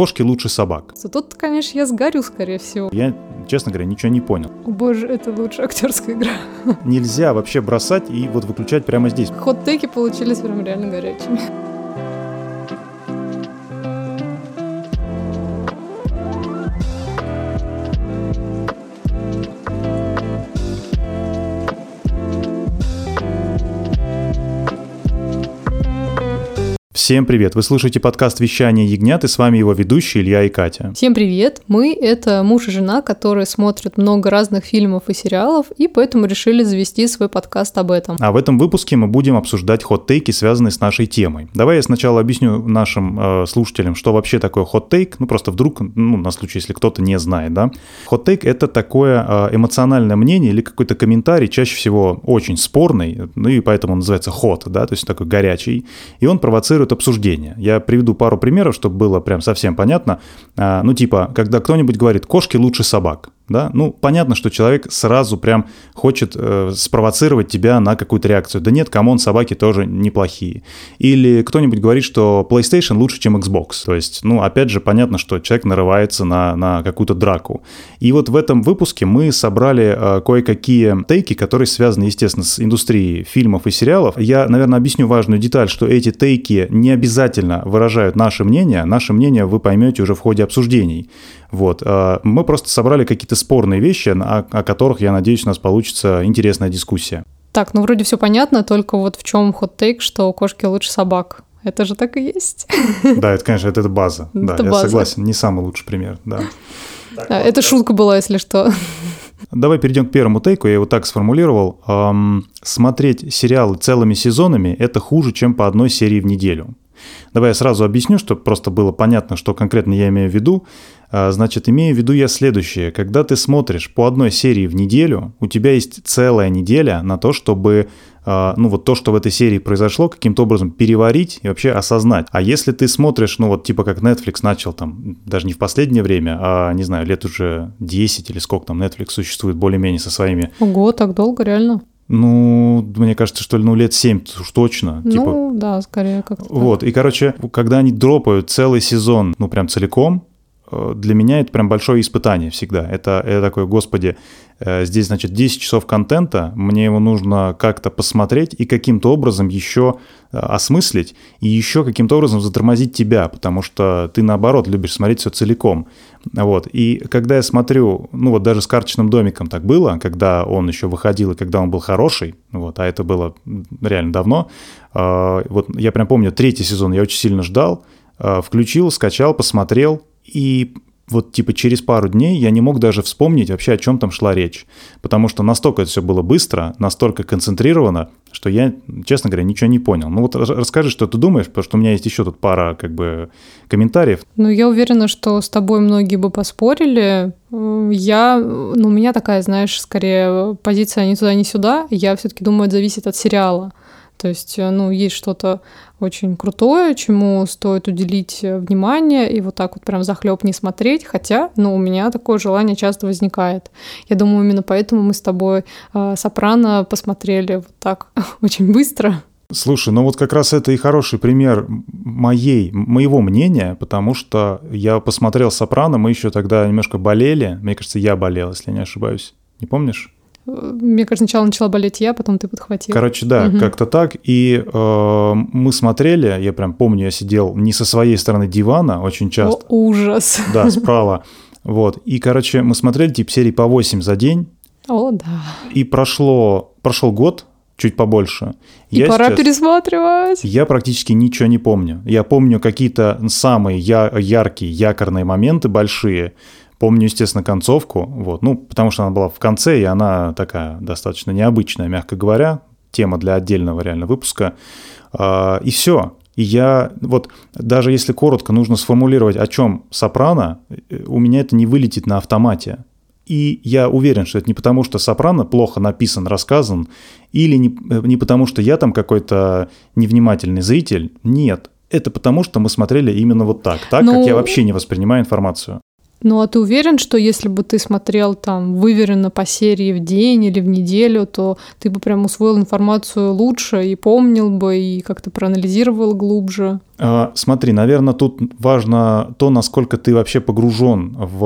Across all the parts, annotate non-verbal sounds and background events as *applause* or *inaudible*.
кошки лучше собак. Тут, конечно, я сгорю, скорее всего. Я, честно говоря, ничего не понял. О боже, это лучшая актерская игра. Нельзя вообще бросать и вот выключать прямо здесь. Хот-теки получились прям реально горячими. Всем привет! Вы слушаете подкаст «Вещание ягнят» и с вами его ведущие Илья и Катя. Всем привет! Мы — это муж и жена, которые смотрят много разных фильмов и сериалов, и поэтому решили завести свой подкаст об этом. А в этом выпуске мы будем обсуждать хот-тейки, связанные с нашей темой. Давай я сначала объясню нашим э, слушателям, что вообще такое хот-тейк, ну просто вдруг, ну на случай, если кто-то не знает, да. Хот-тейк — это такое э, эмоциональное мнение или какой-то комментарий, чаще всего очень спорный, ну и поэтому он называется хот, да, то есть такой горячий, и он провоцирует обсуждения. Я приведу пару примеров, чтобы было прям совсем понятно. А, ну, типа, когда кто-нибудь говорит, кошки лучше собак да, ну, понятно, что человек сразу прям хочет э, спровоцировать тебя на какую-то реакцию. Да нет, come on, собаки тоже неплохие. Или кто-нибудь говорит, что PlayStation лучше, чем Xbox. То есть, ну, опять же, понятно, что человек нарывается на, на какую-то драку. И вот в этом выпуске мы собрали э, кое-какие тейки, которые связаны, естественно, с индустрией фильмов и сериалов. Я, наверное, объясню важную деталь, что эти тейки не обязательно выражают наше мнение. Наше мнение вы поймете уже в ходе обсуждений. Вот. Э, мы просто собрали какие-то спорные вещи, о, о которых, я надеюсь, у нас получится интересная дискуссия. Так, ну вроде все понятно, только вот в чем хот-тейк, что кошки лучше собак. Это же так и есть. Да, это, конечно, это, это база. Это да, база. я согласен, не самый лучший пример, да. Так, да это шутка была, если что. Давай перейдем к первому тейку, я его так сформулировал. Эм, смотреть сериалы целыми сезонами – это хуже, чем по одной серии в неделю. Давай я сразу объясню, чтобы просто было понятно, что конкретно я имею в виду. А, значит, имею в виду я следующее. Когда ты смотришь по одной серии в неделю, у тебя есть целая неделя на то, чтобы а, ну вот то, что в этой серии произошло, каким-то образом переварить и вообще осознать. А если ты смотришь, ну вот типа как Netflix начал там, даже не в последнее время, а не знаю, лет уже 10 или сколько там Netflix существует более-менее со своими... Ого, так долго, реально? Ну, мне кажется, что ли, ну, лет 7 уж точно. Ну, типа... да, скорее как-то. Вот, и, короче, когда они дропают целый сезон, ну, прям целиком, для меня это прям большое испытание всегда. Это, это такое, господи, э, здесь, значит, 10 часов контента, мне его нужно как-то посмотреть и каким-то образом еще э, осмыслить, и еще каким-то образом затормозить тебя, потому что ты, наоборот, любишь смотреть все целиком. Вот. И когда я смотрю, ну вот даже с «Карточным домиком» так было, когда он еще выходил и когда он был хороший, вот, а это было реально давно, вот я прям помню, третий сезон я очень сильно ждал, включил, скачал, посмотрел, и вот типа через пару дней я не мог даже вспомнить вообще, о чем там шла речь. Потому что настолько это все было быстро, настолько концентрировано, что я, честно говоря, ничего не понял. Ну вот расскажи, что ты думаешь, потому что у меня есть еще тут пара как бы комментариев. Ну я уверена, что с тобой многие бы поспорили. Я, ну у меня такая, знаешь, скорее позиция ни туда, ни сюда. Я все-таки думаю, это зависит от сериала. То есть, э, ну, есть что-то очень крутое, чему стоит уделить э, внимание и вот так вот прям захлеб не смотреть, хотя, ну, у меня такое желание часто возникает. Я думаю, именно поэтому мы с тобой э, «Сопрано» посмотрели вот так *laughs* очень быстро. Слушай, ну вот как раз это и хороший пример моей, моего мнения, потому что я посмотрел «Сопрано», мы еще тогда немножко болели, мне кажется, я болел, если не ошибаюсь. Не помнишь? Мне кажется, сначала начала болеть я, потом ты подхватил. Короче, да, угу. как-то так. И э, мы смотрели, я прям помню, я сидел не со своей стороны дивана очень часто. О, ужас. Да, *laughs* справа. Вот. И, короче, мы смотрели типа серии по 8 за день. О, да. И прошло, прошел год, чуть побольше. И я пора сейчас, пересматривать. Я практически ничего не помню. Я помню какие-то самые я, яркие, якорные моменты большие. Помню, естественно, концовку, вот, ну, потому что она была в конце, и она такая достаточно необычная, мягко говоря, тема для отдельного реально выпуска. А, и все. И я, вот даже если коротко нужно сформулировать, о чем «Сопрано», у меня это не вылетит на автомате. И я уверен, что это не потому, что «Сопрано» плохо написан, рассказан, или не, не потому, что я там какой-то невнимательный зритель. Нет, это потому, что мы смотрели именно вот так, так, ну, как я вообще не воспринимаю информацию. Ну а ты уверен, что если бы ты смотрел там выверенно по серии в день или в неделю, то ты бы прям усвоил информацию лучше и помнил бы, и как-то проанализировал глубже? А, смотри, наверное, тут важно то, насколько ты вообще погружен в,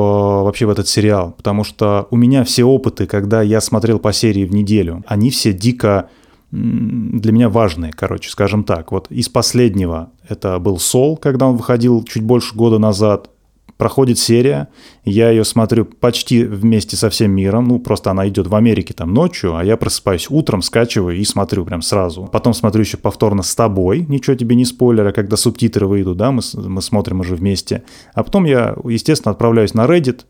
вообще в этот сериал. Потому что у меня все опыты, когда я смотрел по серии в неделю, они все дико для меня важные, короче, скажем так. Вот из последнего это был Сол, когда он выходил чуть больше года назад проходит серия, я ее смотрю почти вместе со всем миром, ну, просто она идет в Америке там ночью, а я просыпаюсь утром, скачиваю и смотрю прям сразу. Потом смотрю еще повторно с тобой, ничего тебе не спойлера, когда субтитры выйдут, да, мы, мы смотрим уже вместе. А потом я, естественно, отправляюсь на Reddit,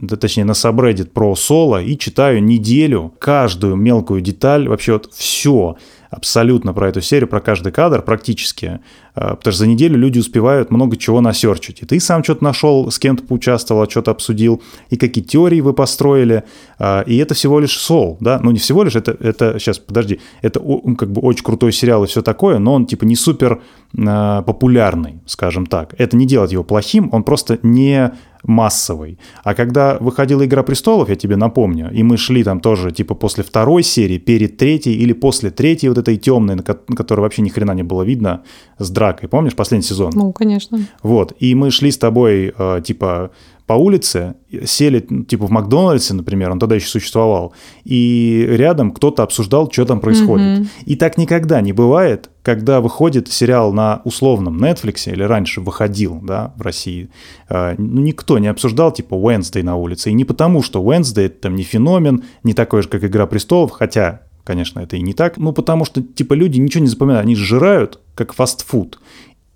да, точнее на subreddit про соло и читаю неделю каждую мелкую деталь, вообще вот все абсолютно про эту серию, про каждый кадр практически, а, потому что за неделю люди успевают много чего насерчить. И ты сам что-то нашел, с кем-то поучаствовал, что-то обсудил, и какие теории вы построили, а, и это всего лишь сол, да, ну не всего лишь, это, это сейчас, подожди, это как бы очень крутой сериал и все такое, но он типа не супер а, популярный, скажем так. Это не делает его плохим, он просто не массовый. А когда выходила «Игра престолов», я тебе напомню, и мы шли там тоже типа после второй серии, перед третьей или после третьей вот этой темной, на которой вообще ни хрена не было видно, с дракой, помнишь, последний сезон? Ну, конечно. Вот, и мы шли с тобой, э, типа, по улице, сели, типа, в Макдональдсе, например, он тогда еще существовал, и рядом кто-то обсуждал, что там происходит. Mm-hmm. И так никогда не бывает, когда выходит сериал на условном Netflix, или раньше выходил, да, в России, э, ну, никто не обсуждал, типа, Wednesday на улице. И не потому, что Wednesday это там не феномен, не такой же, как «Игра престолов», хотя Конечно, это и не так. Ну, потому что, типа, люди ничего не запоминают. Они сжирают, как фастфуд.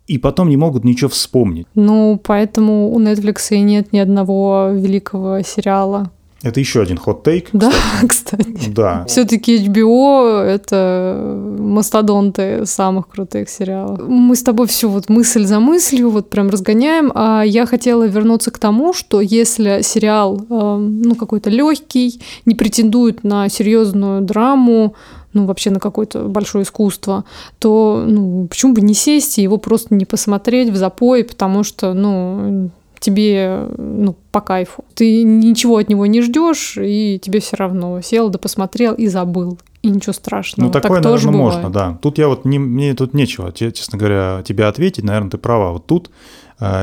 И потом не могут ничего вспомнить. Ну, поэтому у Netflix и нет ни одного великого сериала. Это еще один хот-тейк. Да, кстати. кстати. Да. Все-таки HBO это мастодонты самых крутых сериалов. Мы с тобой все вот мысль за мыслью вот прям разгоняем. А я хотела вернуться к тому, что если сериал э, ну какой-то легкий, не претендует на серьезную драму, ну, вообще на какое-то большое искусство, то, ну, почему бы не сесть и его просто не посмотреть в запой, потому что, ну, тебе ну, по кайфу. Ты ничего от него не ждешь, и тебе все равно сел да посмотрел и забыл. И ничего страшного. Ну, такое, так наверное, можно, да. Тут я вот не, мне тут нечего, честно говоря, тебе ответить. Наверное, ты права. Вот тут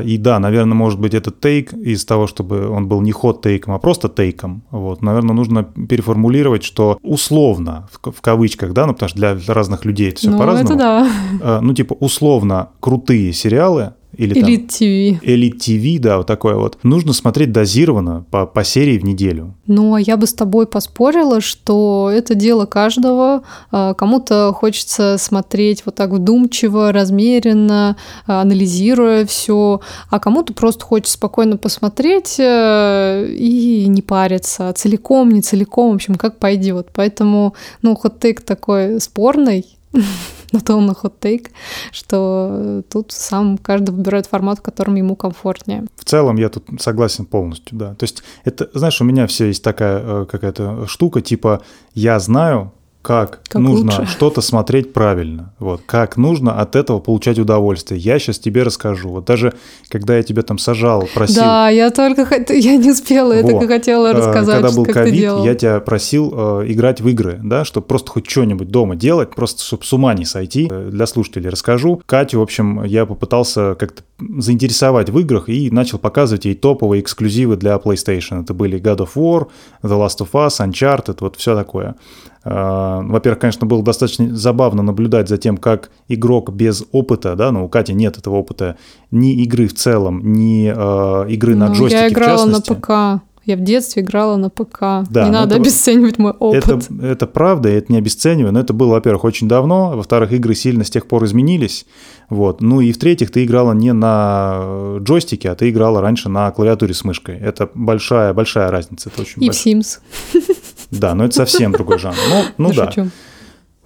и да, наверное, может быть, этот тейк из того, чтобы он был не ход-тейком, а просто тейком. Вот, наверное, нужно переформулировать, что условно, в, кавычках, да, ну потому что для разных людей это все ну, по-разному. Это да. А, ну, типа, условно крутые сериалы, или Элит ТВ. Элит ТВ, да, вот такое вот. Нужно смотреть дозированно по, по серии в неделю. Ну, а я бы с тобой поспорила, что это дело каждого. А, кому-то хочется смотреть вот так вдумчиво, размеренно, а, анализируя все, а кому-то просто хочется спокойно посмотреть э, и не париться. Целиком, не целиком, в общем, как пойдет. Поэтому, ну, хот-тейк такой спорный, *laughs* на то он хот-тейк, что тут сам каждый выбирает формат, в котором ему комфортнее. В целом я тут согласен полностью, да. То есть это, знаешь, у меня все есть такая э, какая-то штука, типа я знаю, как, как нужно что-то смотреть правильно, вот, как нужно от этого получать удовольствие. Я сейчас тебе расскажу. Вот даже когда я тебя там сажал, просил... Да, я только я не успела, я вот. только хотела э, рассказать, Когда был ковид, я тебя просил э, играть в игры, да, чтобы просто хоть что-нибудь дома делать, просто чтобы с ума не сойти. Э, для слушателей расскажу. Катю, в общем, я попытался как-то заинтересовать в играх и начал показывать ей топовые эксклюзивы для PlayStation. Это были God of War, The Last of Us, Uncharted, вот все такое. А, во-первых, конечно, было достаточно забавно наблюдать за тем, как игрок без опыта, да, ну у Кати нет этого опыта, ни игры в целом, ни э, игры ну, на джойстике Я играла на ПК. Я в детстве играла на ПК. Да, не надо это, обесценивать мой опыт. Это, это правда, я это не обесцениваю, но это было, во-первых, очень давно, во-вторых, игры сильно с тех пор изменились. Вот. Ну и в-третьих, ты играла не на джойстике, а ты играла раньше на клавиатуре с мышкой. Это большая, большая разница. Это очень и большая. в Sims. *laughs* Да, но это совсем другой жанр. Ну, ну да.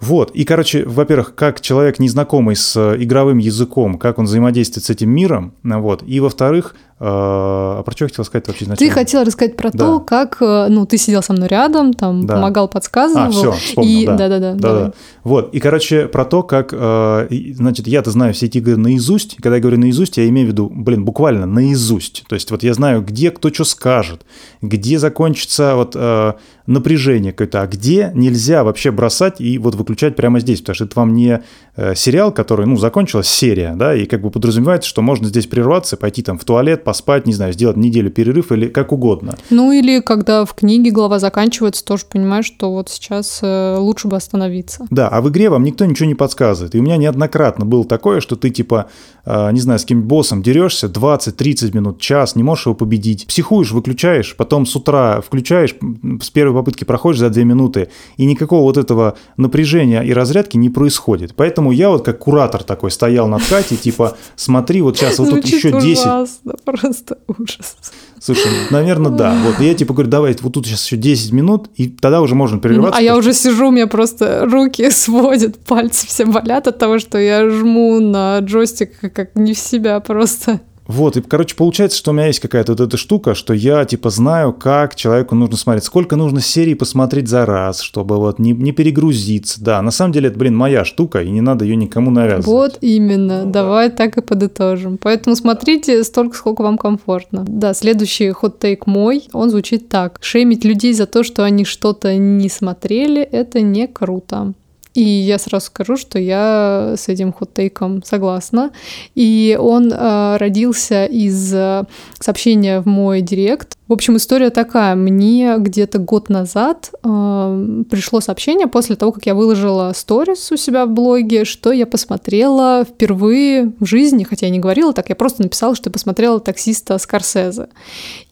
Вот, и, короче, во-первых, как человек, незнакомый с игровым языком, как он взаимодействует с этим миром, вот, и, во-вторых, а про что я хотел сказать вообще изначально? Ты хотел рассказать про да. то, как, э, ну, ты сидел со мной рядом, там, да. помогал, подсказывал. А, все, вспомнил, и... да. Да-да-да. Да-да. Вот, и, короче, про то, как, э, значит, я-то знаю все эти игры наизусть, и когда я говорю наизусть, я имею в виду, блин, буквально наизусть. То есть вот я знаю, где кто что скажет, где закончится вот э, напряжение какое-то, а где нельзя вообще бросать и вот выключать прямо здесь, потому что это вам не э, сериал, который, ну, закончилась серия, да, и как бы подразумевается, что можно здесь прерваться, пойти там в туалет, поспать, не знаю, сделать неделю перерыв или как угодно. Ну, или когда в книге глава заканчивается, тоже понимаешь, что вот сейчас э, лучше бы остановиться. Да, а в игре вам никто ничего не подсказывает. И у меня неоднократно было такое, что ты типа, э, не знаю, с кем боссом дерешься 20-30 минут, час, не можешь его победить, психуешь, выключаешь, потом с утра включаешь, с первой попытки проходишь за 2 минуты, и никакого вот этого напряжения и разрядки не происходит. Поэтому я вот как куратор такой стоял над Катей, типа, смотри, вот сейчас вот тут еще 10... Ужасно, просто ужас. Слушай, наверное, да. Вот я типа говорю, давай, вот тут сейчас еще 10 минут, и тогда уже можно прерываться. А я уже сижу, у меня просто руки *laughs* сводят, пальцы все болят от того, что я жму на джойстик как не в себя просто. Вот, и, короче, получается, что у меня есть какая-то вот эта штука, что я, типа, знаю, как человеку нужно смотреть, сколько нужно серий посмотреть за раз, чтобы вот не, не перегрузиться. Да, на самом деле это, блин, моя штука, и не надо ее никому навязывать. Вот именно, ну, давай да. так и подытожим. Поэтому смотрите столько, сколько вам комфортно. Да, следующий хот-тейк мой, он звучит так. Шеймить людей за то, что они что-то не смотрели, это не круто. И я сразу скажу, что я с этим хот-тейком согласна. И он э, родился из э, сообщения в мой директ в общем, история такая. Мне где-то год назад э, пришло сообщение после того, как я выложила сторис у себя в блоге, что я посмотрела впервые в жизни, хотя я не говорила так, я просто написала, что я посмотрела таксиста Скорсезе.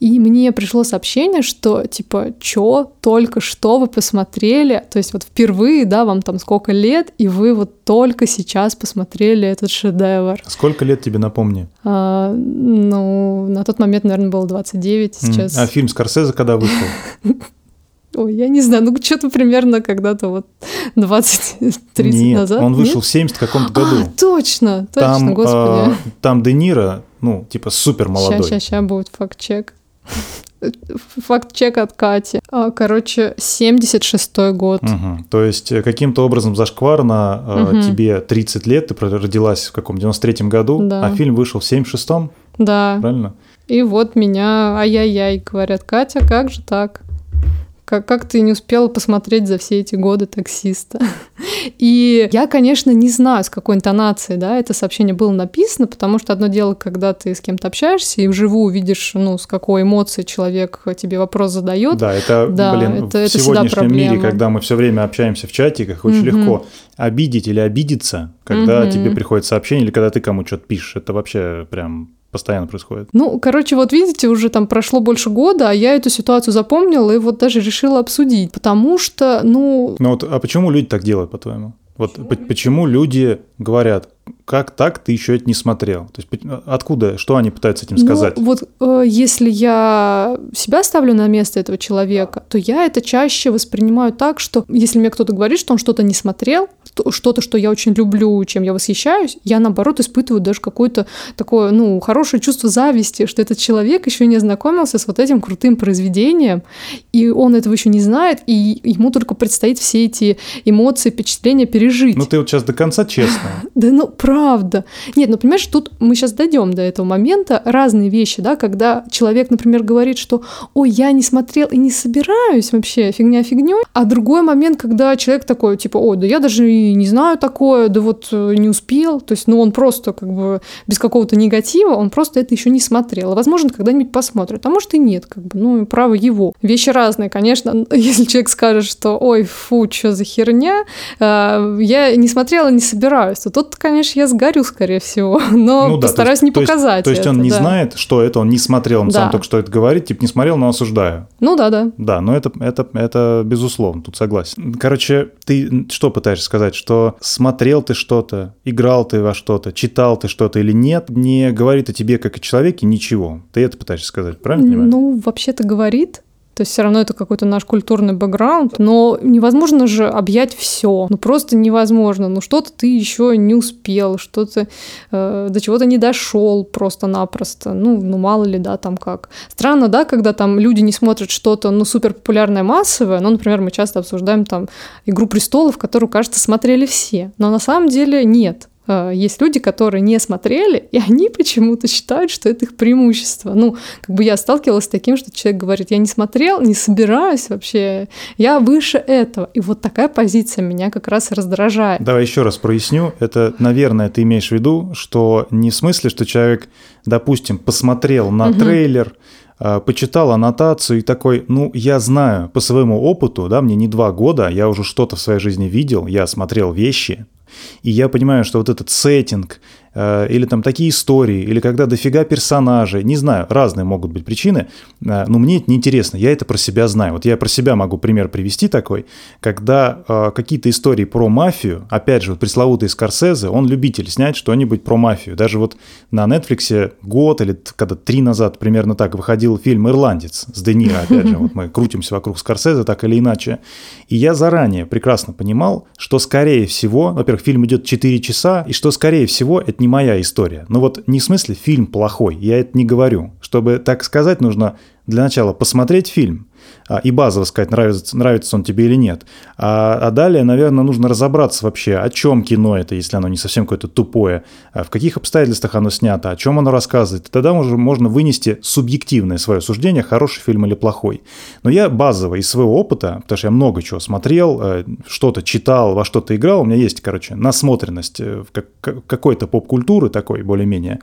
И мне пришло сообщение, что типа, чё, только что вы посмотрели, то есть вот впервые, да, вам там сколько лет, и вы вот только сейчас посмотрели этот шедевр. Сколько лет тебе, напомни? А, ну, на тот момент, наверное, было 29, сейчас сейчас. А фильм Скорсезе когда вышел? *laughs* Ой, я не знаю, ну что-то примерно когда-то вот 20-30 Нет, назад. он вышел Нет? в 70 каком-то году. А, точно, точно, там, господи. А, там Де Ниро, ну, типа супер молодой. Сейчас, сейчас, сейчас будет факт-чек. *laughs* Факт-чек от Кати. А, короче, 76-й год. Угу. То есть э, каким-то образом зашкварно угу. тебе 30 лет, ты родилась в каком 93-м году, да. а фильм вышел в 76-м? Да. Правильно? И вот меня ай-яй-яй говорят, Катя, как же так? Как, как ты не успела посмотреть за все эти годы таксиста? *laughs* И я, конечно, не знаю, с какой интонацией да, это сообщение было написано, потому что одно дело, когда ты с кем-то общаешься и вживую видишь, ну, с какой эмоцией человек тебе вопрос задает. Да, это, да, блин, это, в это сегодняшнем мире, когда мы все время общаемся в чатиках, очень угу. легко обидеть или обидеться, когда угу. тебе приходит сообщение или когда ты кому что-то пишешь. Это вообще прям постоянно происходит. Ну, короче, вот видите, уже там прошло больше года, а я эту ситуацию запомнила и вот даже решила обсудить, потому что, ну... Ну вот, а почему люди так делают, по-твоему? Вот почему, почему люди говорят, как так ты еще это не смотрел? То есть откуда, что они пытаются этим сказать? Ну, вот э, если я себя ставлю на место этого человека, то я это чаще воспринимаю так, что если мне кто-то говорит, что он что-то не смотрел, что-то, что я очень люблю, чем я восхищаюсь, я наоборот испытываю даже какое-то такое, ну, хорошее чувство зависти, что этот человек еще не ознакомился с вот этим крутым произведением, и он этого еще не знает, и ему только предстоит все эти эмоции, впечатления пережить. Ну, ты вот сейчас до конца честно. *laughs* Да, ну, правда. Нет, ну, понимаешь, тут мы сейчас дойдем до этого момента, разные вещи, да, когда человек, например, говорит, что, ой, я не смотрел и не собираюсь вообще, фигня фигней, а другой момент, когда человек такой, типа, ой, да я даже и не знаю такое, да вот э, не успел. То есть, ну, он просто как бы без какого-то негатива, он просто это еще не смотрел. А возможно, когда-нибудь посмотрит. А может и нет, как бы, ну, право его. Вещи разные, конечно. *laughs* Если человек скажет, что, ой, фу, что за херня, э, я не смотрела, не собираюсь, то тут, конечно, я сгорю, скорее всего. *laughs* Но ну, да, постараюсь есть, не показать То есть, то есть он не да. знает, что это, он не смотрел, он да. сам только что это говорит, типа не смотрел, но осуждаю. Ну да, да. Да, но это, это, это безусловно, тут согласен. Короче, ты что пытаешься сказать? что смотрел ты что-то, играл ты во что-то, читал ты что-то или нет, не говорит о тебе как о человеке ничего. Ты это пытаешься сказать, правильно понимаю? Ну, вообще-то говорит, То есть все равно это какой-то наш культурный бэкграунд, но невозможно же объять все. Ну просто невозможно. Ну что-то ты еще не успел, что-то э, до чего-то не дошел просто-напросто. Ну, ну мало ли, да, там как. Странно, да, когда там люди не смотрят что-то, ну, супер популярное, массовое. Ну, например, мы часто обсуждаем там «Игру престолов», которую, кажется, смотрели все. Но на самом деле нет. Э, есть люди, которые не смотрели, и они почему-то считают, что это их преимущество. Ну, как бы я сталкивалась с таким, что человек говорит, я не смотрел, не собираюсь вообще, я выше этого. И вот такая позиция меня как раз раздражает. Давай еще раз проясню. Это, наверное, ты имеешь в виду, что не в смысле, что человек, допустим, посмотрел на угу. трейлер, э, почитал аннотацию и такой, ну, я знаю по своему опыту, да, мне не два года, я уже что-то в своей жизни видел, я смотрел вещи, и я понимаю, что вот этот сеттинг, или там такие истории, или когда дофига персонажей, не знаю, разные могут быть причины, э, но мне это неинтересно, я это про себя знаю. Вот я про себя могу пример привести такой, когда э, какие-то истории про мафию, опять же, вот пресловутый Скорсезе, он любитель снять что-нибудь про мафию. Даже вот на Netflix год или когда три назад примерно так выходил фильм «Ирландец» с Де Ниро, опять же, вот мы *laughs* крутимся вокруг Скорсезе так или иначе. И я заранее прекрасно понимал, что скорее всего, во-первых, фильм идет 4 часа, и что скорее всего это не моя история. Ну вот не в смысле фильм плохой, я это не говорю. Чтобы так сказать, нужно для начала посмотреть фильм, и базово сказать, нравится, нравится он тебе или нет. А, а далее, наверное, нужно разобраться вообще, о чем кино это, если оно не совсем какое-то тупое, а в каких обстоятельствах оно снято, о чем оно рассказывает. Тогда уже можно вынести субъективное свое суждение, хороший фильм или плохой. Но я базово из своего опыта, потому что я много чего смотрел, э, что-то читал, во что-то играл, у меня есть, короче, насмотренность э, какой-то поп-культуры такой, более-менее,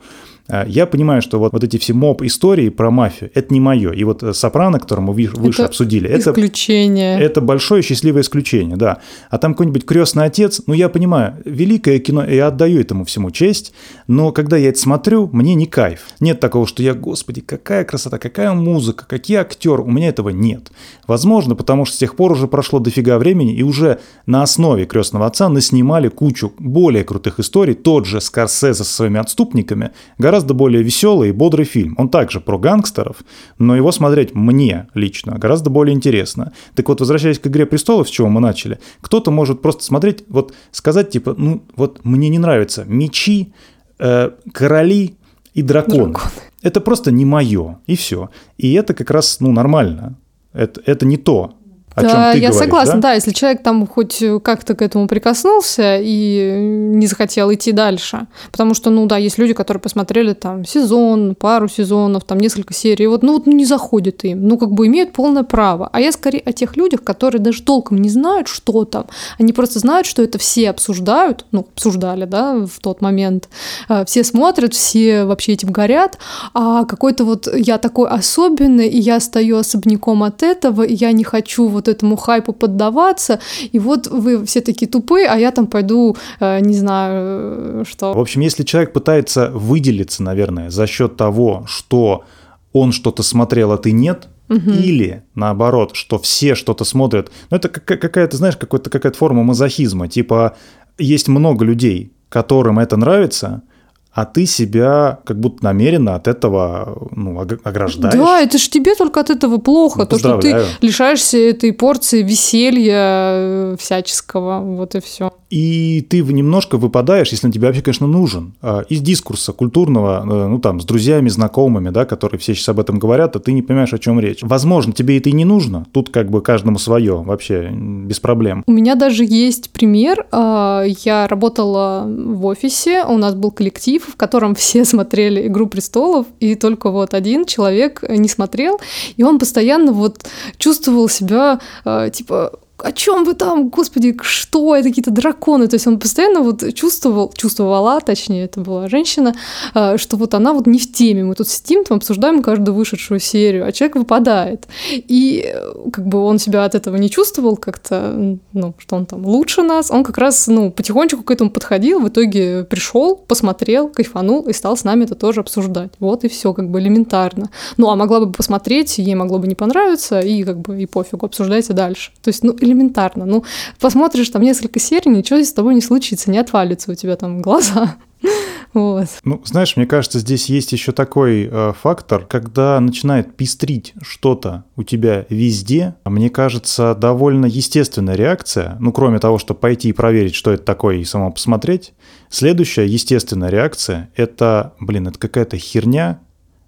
я понимаю, что вот, вот эти все моб-истории про мафию – это не мое. И вот э, «Сопрано», который мы выше это обсудили, это, исключение. это большое счастливое исключение, да. А там какой-нибудь «Крестный отец», ну, я понимаю, великое кино, я отдаю этому всему честь, но когда я это смотрю, мне не кайф. Нет такого, что я, господи, какая красота, какая музыка, какие актеры, у меня этого нет. Возможно, потому что с тех пор уже прошло дофига времени, и уже на основе «Крестного отца» наснимали кучу более крутых историй, тот же Скорсезе со своими отступниками, гораздо более веселый и бодрый фильм. Он также про гангстеров, но его смотреть мне лично гораздо более интересно. Так вот, возвращаясь к «Игре престолов», с чего мы начали, кто-то может просто смотреть, вот сказать типа, ну вот мне не нравятся мечи, э, короли и драконы. Дракон. Это просто не мое, и все. И это как раз, ну, нормально. Это, это не то, о да, чем ты я говоришь, согласна, да? да, если человек там хоть как-то к этому прикоснулся и не захотел идти дальше. Потому что, ну да, есть люди, которые посмотрели там сезон, пару сезонов, там несколько серий, вот, ну вот не заходит им, ну как бы имеют полное право. А я скорее о тех людях, которые даже толком не знают, что там, они просто знают, что это все обсуждают, ну, обсуждали, да, в тот момент, э, все смотрят, все вообще этим горят, а какой-то вот я такой особенный, и я стою особняком от этого, и я не хочу вот вот этому хайпу поддаваться, и вот вы все такие тупые, а я там пойду, э, не знаю, э, что. В общем, если человек пытается выделиться, наверное, за счет того, что он что-то смотрел, а ты нет, Угу. Или наоборот, что все что-то смотрят. Ну, это какая-то, знаешь, какая-то какая форма мазохизма. Типа, есть много людей, которым это нравится, а ты себя как будто намеренно от этого ну, ограждаешь. Да, это же тебе только от этого плохо, ну, то, что ты лишаешься этой порции веселья э, всяческого, вот и все. И ты немножко выпадаешь, если он тебе вообще, конечно, нужен, а, из дискурса культурного, э, ну там, с друзьями, знакомыми, да, которые все сейчас об этом говорят, а ты не понимаешь, о чем речь. Возможно, тебе это и не нужно, тут как бы каждому свое, вообще без проблем. У меня даже есть пример, а, я работала в офисе, у нас был коллектив, в котором *laughs* все смотрели «Игру престолов», и только вот один человек не смотрел, и он постоянно вот чувствовал себя, э, типа, о чем вы там, господи, что, это какие-то драконы. То есть он постоянно вот чувствовал, чувствовала, точнее, это была женщина, э, что вот она вот не в теме. Мы тут сидим, там обсуждаем каждую вышедшую серию, а человек выпадает. И э, как бы он себя от этого не чувствовал как-то, ну, что он там лучше нас. Он как раз, ну, потихонечку к этому подходил, в итоге пришел, посмотрел, кайфанул и стал с нами это тоже обсуждать. Вот и все, как бы элементарно. Ну, а могла бы посмотреть, ей могло бы не понравиться, и как бы и пофигу, обсуждайте дальше. То есть, ну, элементарно. Ну, посмотришь там несколько серий, ничего с тобой не случится, не отвалится у тебя там глаза. *laughs* Вот. Ну, знаешь, мне кажется, здесь есть еще такой э, фактор, когда начинает пестрить что-то у тебя везде, мне кажется, довольно естественная реакция, ну, кроме того, чтобы пойти и проверить, что это такое, и само посмотреть. Следующая естественная реакция — это, блин, это какая-то херня, а,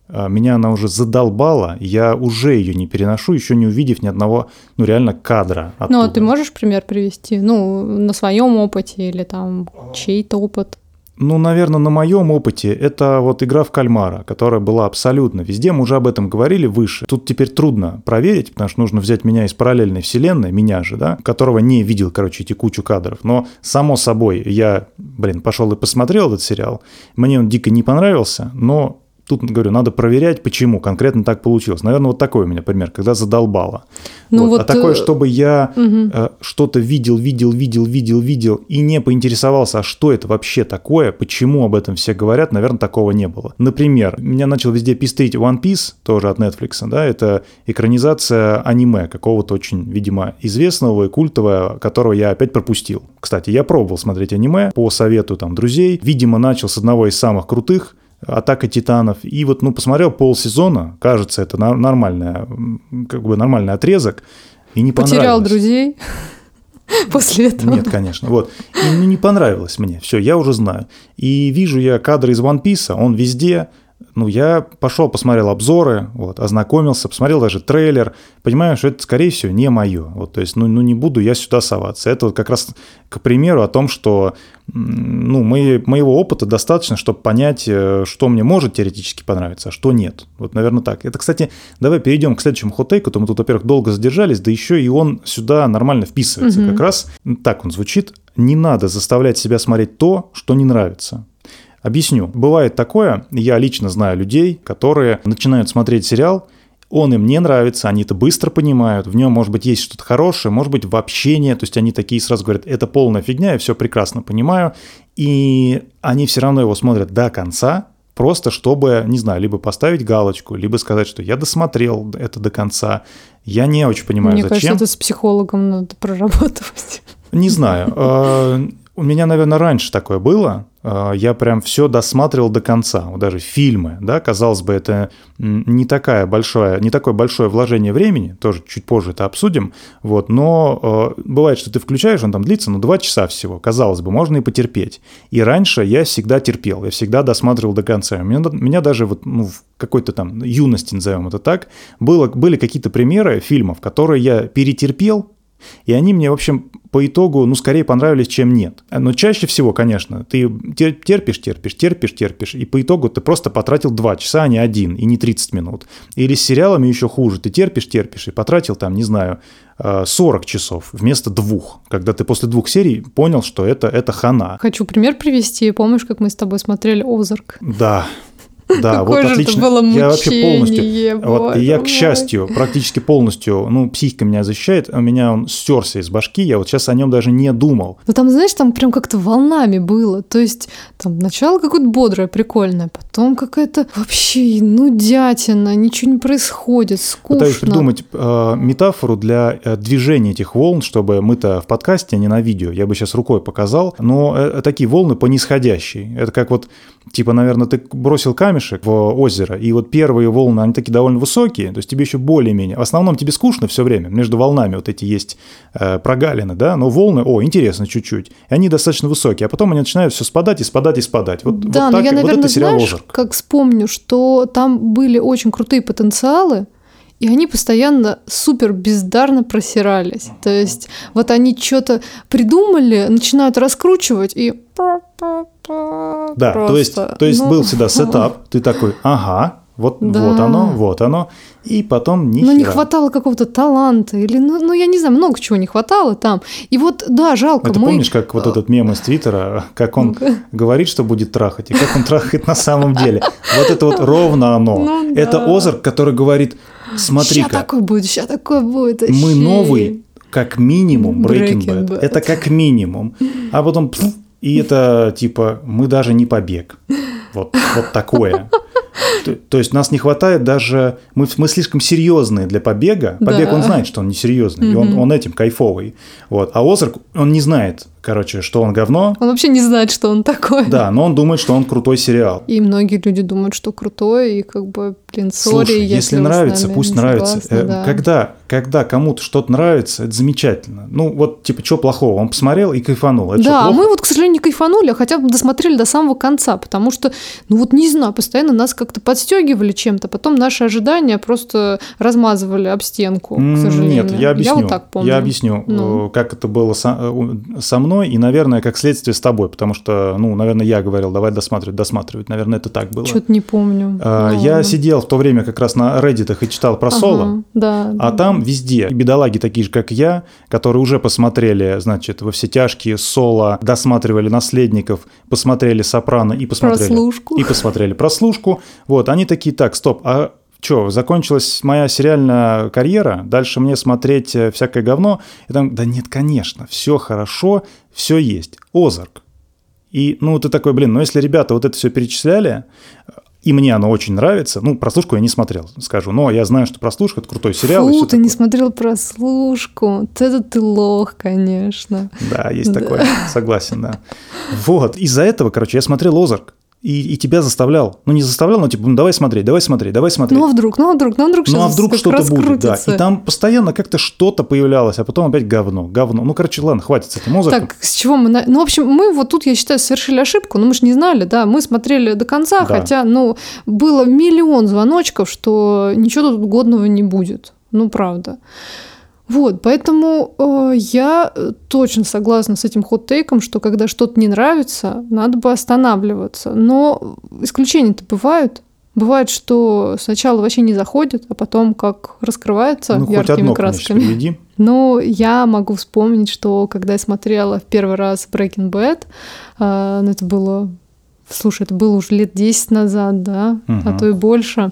меня она уже задолбала, я уже ее не переношу, еще не увидев ни одного, ну, реально кадра. Оттуда. Ну, а ты можешь пример привести? Ну, на своем опыте или там чей-то опыт? Ну, наверное, на моем опыте это вот игра в кальмара, которая была абсолютно везде. Мы уже об этом говорили выше. Тут теперь трудно проверить, потому что нужно взять меня из параллельной вселенной, меня же, да, которого не видел, короче, эти кучу кадров. Но, само собой, я, блин, пошел и посмотрел этот сериал. Мне он дико не понравился, но Тут, говорю, надо проверять, почему конкретно так получилось. Наверное, вот такой у меня пример, когда задолбало. Ну вот. Вот, а такое, э, чтобы я угу. э, что-то видел, видел, видел, видел, видел и не поинтересовался, а что это вообще такое, почему об этом все говорят, наверное, такого не было. Например, меня начал везде пестрить One Piece, тоже от Netflix, да, это экранизация аниме какого-то очень, видимо, известного и культового, которого я опять пропустил. Кстати, я пробовал смотреть аниме по совету там друзей, видимо, начал с одного из самых крутых, Атака титанов. И вот, ну, посмотрел полсезона, кажется, это нормальная, как бы нормальный отрезок, и не Потерял друзей *laughs* после этого. Нет, конечно. Вот. И ну, не понравилось мне. Все, я уже знаю. И вижу я кадры из One Piece, он везде, ну, я пошел, посмотрел обзоры, вот, ознакомился, посмотрел даже трейлер, понимаю, что это, скорее всего, не мое. Вот, то есть, ну, ну, не буду я сюда соваться. Это вот как раз к примеру о том, что ну, мои, моего опыта достаточно, чтобы понять, э, что мне может теоретически понравиться, а что нет. Вот, наверное, так. Это, кстати, давай перейдем к следующему хот-тейку, то мы тут, во-первых, долго задержались, да еще и он сюда нормально вписывается. Угу. Как раз так он звучит. Не надо заставлять себя смотреть то, что не нравится. Объясню. Бывает такое, я лично знаю людей, которые начинают смотреть сериал, он им не нравится, они это быстро понимают, в нем, может быть, есть что-то хорошее, может быть, в общении, то есть они такие сразу говорят, это полная фигня, я все прекрасно понимаю, и они все равно его смотрят до конца, просто чтобы, не знаю, либо поставить галочку, либо сказать, что я досмотрел это до конца. Я не очень понимаю, Мне зачем. Мне кажется, это с психологом надо прорабатывать. Не знаю. А, у меня, наверное, раньше такое было. А, я прям все досматривал до конца. Вот даже фильмы, да, казалось бы, это не, такая большая, не такое большое вложение времени, тоже чуть позже это обсудим, вот, но э, бывает, что ты включаешь, он там длится, ну, два часа всего, казалось бы, можно и потерпеть. И раньше я всегда терпел, я всегда досматривал до конца. У меня, меня даже вот, ну, в какой-то там юности, назовем это так, было, были какие-то примеры фильмов, которые я перетерпел, и они мне, в общем, по итогу, ну, скорее понравились, чем нет. Но чаще всего, конечно, ты терпишь, терпишь, терпишь, терпишь, и по итогу ты просто потратил 2 часа, а не один, и не 30 минут. Или с сериалами еще хуже. Ты терпишь, терпишь, и потратил там, не знаю, 40 э, часов вместо двух, когда ты после двух серий понял, что это, это хана. Хочу пример привести. Помнишь, как мы с тобой смотрели «Озарк»? Да, да, Какое вот отлично. было мучение, я вообще полностью, вот, я, к счастью, практически полностью, ну, психика меня защищает, у меня он стерся из башки, я вот сейчас о нем даже не думал. Ну, там, знаешь, там прям как-то волнами было, то есть там начало какое-то бодрое, прикольное, потом какая-то вообще нудятина, ничего не происходит, скучно. Пытаюсь придумать э, метафору для э, движения этих волн, чтобы мы-то в подкасте, а не на видео, я бы сейчас рукой показал, но э, такие волны по нисходящей. Это как вот, типа, наверное, ты бросил камень, камешек в озеро, и вот первые волны, они такие довольно высокие, то есть тебе еще более-менее. В основном тебе скучно все время, между волнами вот эти есть э, прогалины, да, но волны, о, интересно чуть-чуть, и они достаточно высокие, а потом они начинают все спадать и спадать и спадать. Вот, да, вот но так, я, наверное, вот это сериал знаешь, «Озарк». как вспомню, что там были очень крутые потенциалы, и они постоянно супер бездарно просирались. То есть вот они что-то придумали, начинают раскручивать и... Да, Просто. то есть, то есть ну... был всегда *laughs* сетап, ты такой, ага, вот, да. вот оно, вот оно. И потом ни Ну, не хватало какого-то таланта. Или, ну, ну, я не знаю, много чего не хватало там. И вот, да, жалко. Это мы... помнишь, как вот этот мем из Твиттера, как он говорит, что будет трахать, и как он трахает на самом деле. Вот это вот ровно оно. Ну, это да. Озарк, который говорит, смотри-ка. Сейчас такое будет, сейчас такое будет. Мы новый, как минимум, Breaking. Bad. Это как минимум. А потом, и это типа, мы даже не побег. Вот, вот такое. То, то есть нас не хватает даже... Мы, мы слишком серьезные для побега. Побег, да. он знает, что он несерьезный, mm-hmm. и он, он этим кайфовый. Вот. А Озарк, он не знает, короче, что он говно. Он вообще не знает, что он такой. Да, но он думает, что он крутой сериал. И многие люди думают, что крутой, и как бы, блин, сори, Слушай, если, если нравится, пусть нравится. согласны, Э, да. Когда, когда кому-то что-то нравится, это замечательно. Ну, вот, типа, что плохого? Он посмотрел и кайфанул. Это да, а мы вот, к сожалению, не кайфанули, а хотя бы досмотрели до самого конца, потому что, ну вот не знаю, постоянно нас как-то подстегивали чем-то, потом наши ожидания просто размазывали об стенку, к сожалению. Нет, я объясню. вот так помню. Я объясню, Ну. э, как это было со, э, со мной и, наверное, как следствие с тобой, потому что, ну, наверное, я говорил, давай досматривать, досматривать. Наверное, это так было. Что-то не помню. А, Ну, я сидел в то время как раз на Reddit и читал про Ага, соло. Да. А да. там везде бедолаги такие же, как я, которые уже посмотрели, значит, во все тяжкие соло, досматривали наследников, посмотрели Сопрано и посмотрели Прослушку. и посмотрели прослушку. Вот, они такие, так, стоп, а что, закончилась моя сериальная карьера, дальше мне смотреть э, всякое говно, и там, да нет, конечно, все хорошо, все есть. Озарк. И, ну, ты такой, блин, ну, если ребята вот это все перечисляли, и мне оно очень нравится, ну, прослушку я не смотрел, скажу, но я знаю, что прослушка – это крутой сериал. Фу, ты не такое. смотрел прослушку. Вот это ты лох, конечно. Да, есть Да. такое, согласен, да. Вот, из-за этого, короче, я смотрел «Озарк», и, и тебя заставлял. Ну, не заставлял, но типа, ну, давай смотреть, давай смотреть, давай смотреть. Ну а вдруг, ну а вдруг, ну а вдруг Ну, а вдруг что-то будет, да. И там постоянно как-то что-то появлялось, а потом опять говно, говно. Ну, короче, ладно, хватит с этим «Озарком». Так, с чего мы... Ну, в общем, мы вот тут, я считаю, совершили ошибку, но мы же не знали, да, мы смотрели до конца, Да. хотя, ну, было миллион звоночков, что ничего тут годного не будет. Ну, правда. Вот, поэтому э, я э, точно согласна с этим хот-тейком, что когда что-то не нравится, надо бы останавливаться. Но исключения-то бывают. Бывает, что сначала вообще не заходит, а потом как раскрывается Ну, яркими одно, конечно, красками. приведи. Ну, я могу вспомнить, что когда я смотрела в первый раз Breaking Bad, а, ну, это было Слушай, это было уже лет 10 назад, да, а Мгм. то и больше.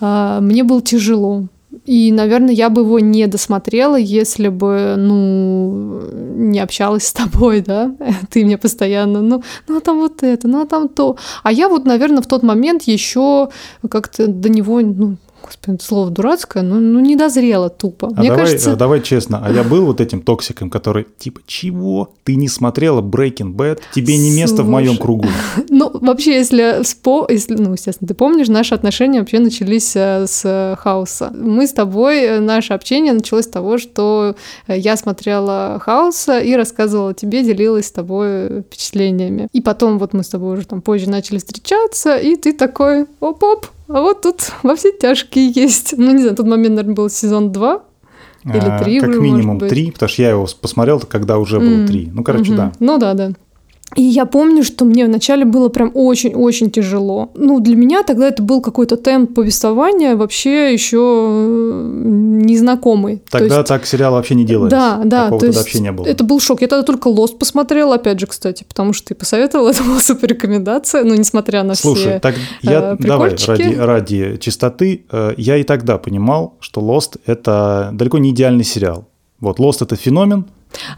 А, Мне было тяжело. И, наверное, я бы его не досмотрела, если бы, ну, не общалась с тобой, да, *laughs* ты мне постоянно, ну, ну, а там вот это, ну, а там то. А я вот, наверное, в тот момент еще как-то до него, ну, господи, слово дурацкое, ну, ну не дозрела тупо. А Мне давай, кажется, а давай честно, а я был вот этим токсиком, который типа, чего? Ты не смотрела Breaking Bad? Тебе не место в моем Слушай. кругу. *laughs* Ну, вообще, если, вспо... если, ну, естественно, ты помнишь, наши отношения вообще начались э, с Хауса. Мы с тобой, э, наше общение началось с того, что э, я смотрела Хауса и рассказывала тебе, делилась с тобой впечатлениями. И потом вот мы с тобой уже там позже начали встречаться, и ты такой, оп-оп, а вот тут во все тяжкие есть. Ну, не знаю, тот момент, наверное, был сезон 2. Или А, три Как уже, минимум может быть. три, потому что я его посмотрел, когда уже было М, три. Ну, короче, Мгм. да. Ну да, да. И я помню, что мне вначале было прям очень-очень тяжело. Ну, для меня тогда это был какой-то темп повествования вообще еще э, незнакомый. То Тогда есть- так сериал вообще не делается. да, да, Такого то есть вообще не было. это был шок. Я тогда только Лост посмотрела, опять же, кстати, потому что ты посоветовал, *laughs* это была супер рекомендация, ну, несмотря на Слушай, все... так я э, давай ради, ради чистоты, э, я и тогда понимал, что Lost это далеко не идеальный сериал. Вот Lost это феномен.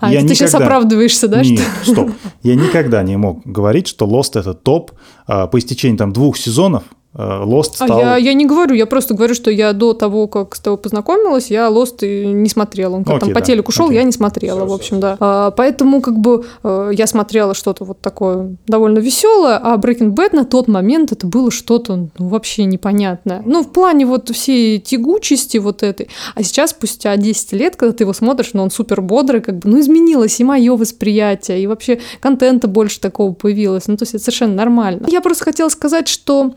А, я ты сейчас никогда- оправдываешься, да? Нет, что- стоп. *laughs* Я никогда не мог говорить, что Lost это топ. А, По истечении там двух сезонов э, Lost А стал... я, я не говорю, я просто говорю, что я до того, как с тобой познакомилась, я Лост не смотрела. Он как Окей, там по да, телеку шел, окей. я не смотрела, в общем, да. А, поэтому как бы э, я смотрела что-то вот такое довольно веселое, а Breaking Bad на тот момент это было что-то ну, вообще непонятное. Ну, в плане вот всей тягучести вот этой. А сейчас, спустя 10 лет, когда ты его смотришь, ну, он супер бодрый, как бы, ну, изменилось и мое восприятие, и вообще контента больше такого появилось. Ну, то есть это совершенно нормально. Я просто хотела сказать, что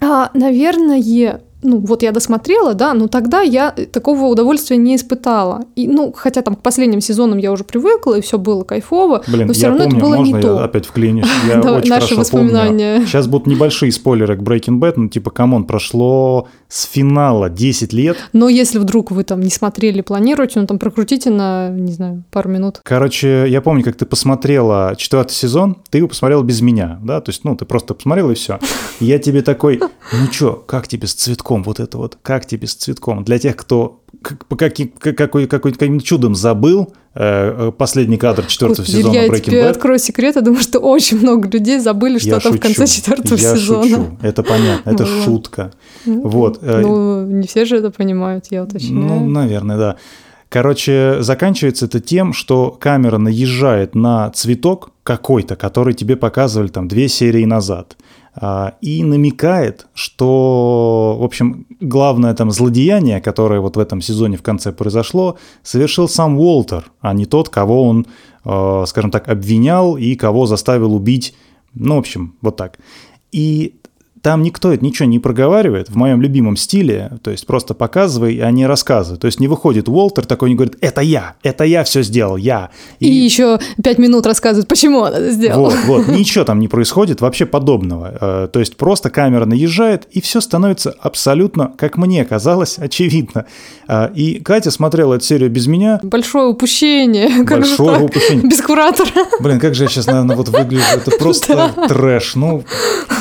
а, наверное, ну вот я досмотрела, да, но тогда я такого удовольствия не испытала. И, ну, хотя там к последним сезонам я уже привыкла, и все было кайфово, Блин, но все равно помню, это было можно не я то. опять вклинюсь? Я *laughs* Давай, очень наши хорошо воспоминания. помню. Сейчас будут небольшие спойлеры к Breaking Bad, ну типа, come on, прошло с финала 10 лет. Но если вдруг вы там не смотрели, планируете, ну там прокрутите на, не знаю, пару минут. Короче, я помню, как ты посмотрела четвертый сезон, ты его посмотрела без меня, да, то есть, ну, ты просто посмотрела и все. *laughs* Я тебе такой, ну чё, как тебе с цветком вот это вот, как тебе с цветком? Для тех, кто по каким, как- какой, какой, каким чудом забыл э, э, последний кадр четвертого Господи, сезона я Breaking тебе Bad. открою секрет, я думаю, что очень много людей забыли Я что-то в конце четвертого я сезона. шучу, это понятно, это *laughs* Ну, шутка. Вот. э, Ну, не все же это понимают, я уточняю. Ну, наверное, да. Короче, заканчивается это тем, что камера наезжает на цветок какой-то, который тебе показывали там две серии назад, и намекает, что, в общем, главное там злодеяние, которое вот в этом сезоне в конце произошло, совершил сам Уолтер, а не тот, кого он, а, скажем так, обвинял и кого заставил убить. Ну, в общем, вот так. И там никто это ничего не проговаривает в моем любимом стиле, то есть просто показывай, а не рассказывай. То есть не выходит Уолтер такой, не говорит, это я, это я все сделал, я. И, и еще пять минут рассказывает, почему он это сделал. Вот, вот, *laughs* ничего там не происходит вообще подобного. Э, то есть просто камера наезжает, и все становится абсолютно, как мне казалось, очевидно. Э, и Катя смотрела эту серию без меня. Большое упущение. *laughs* Большое упущение. Без куратора. Блин, как же я сейчас, наверное, вот выгляжу, это *laughs* просто трэш. Ну,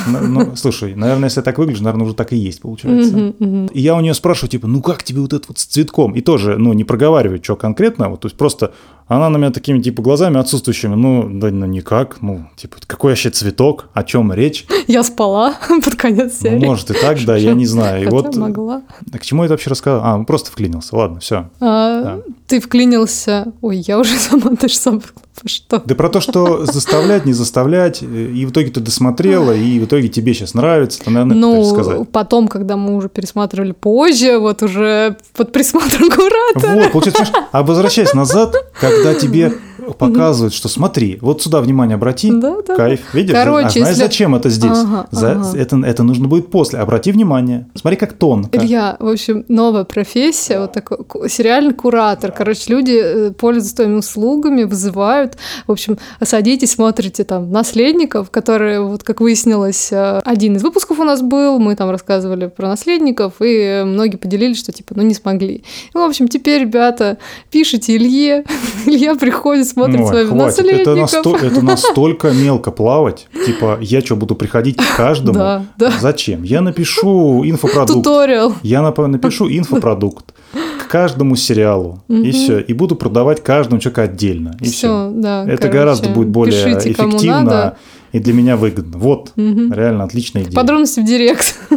ну, слушай, наверное, если я так выгляжу, наверное, уже так и есть, получается. Mm-hmm, mm-hmm. И я у нее спрашиваю, типа, ну как тебе вот это вот с цветком? И тоже, ну, не проговаривать, что конкретно, вот, то есть просто она на меня такими, типа, глазами отсутствующими, ну, да, ну, никак, ну, типа, какой вообще цветок, о чем речь? *laughs* Я спала *laughs* под конец серии. Ну, может и так, да, я не знаю. И вот, могла. А к чему я это вообще рассказал? А, ну, просто вклинился, ладно, все. А, да. Ты вклинился, ой, я уже *laughs* сама, ты же сам что? Да про то, что заставлять, не заставлять, и в итоге ты досмотрела, и в итоге тебе сейчас нравится, то, наверное, ну, сказать. потом, когда мы уже пересматривали позже, вот уже под присмотром куратора. Вот, получается, а возвращаясь назад, когда тебе показывают, что смотри, вот сюда внимание обрати, да, да. кайф, видишь? Короче, а знаешь, если... зачем это здесь? Ага, За... ага. Это, это нужно будет после. Обрати внимание. Смотри, как тонко. Илья, в общем, новая профессия, вот такой сериальный куратор. Короче, люди э, пользуются твоими услугами, вызывают. В общем, садитесь, смотрите там наследников, которые, вот как выяснилось, э, один из выпусков у нас был, мы там рассказывали про наследников, и многие поделились, что типа, ну не смогли. И, в общем, теперь, ребята, пишите Илье, *laughs* Илья приходит, смотрит Ой, своих хватит. Это, насто... это настолько мелко плавать. Типа, я что, буду приходить к каждому? Да, да. Зачем? Я напишу инфопродукт. Туториал. Я напишу инфопродукт к каждому сериалу. И все. И буду продавать каждому человеку отдельно. И все. Да, это гораздо будет более эффективно и для меня выгодно. Вот, реально отличная идея. Подробности в директ. *laughs*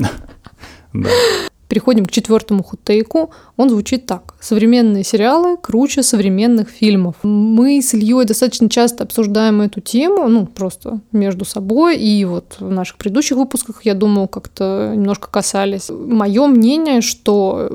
Да. Переходим к четвертому хуттейку. Он звучит так. Современные сериалы круче современных фильмов. Мы с Ильей достаточно часто обсуждаем эту тему, ну, просто между собой. И вот в наших предыдущих выпусках, я думаю, как-то немножко касались. Мое мнение, что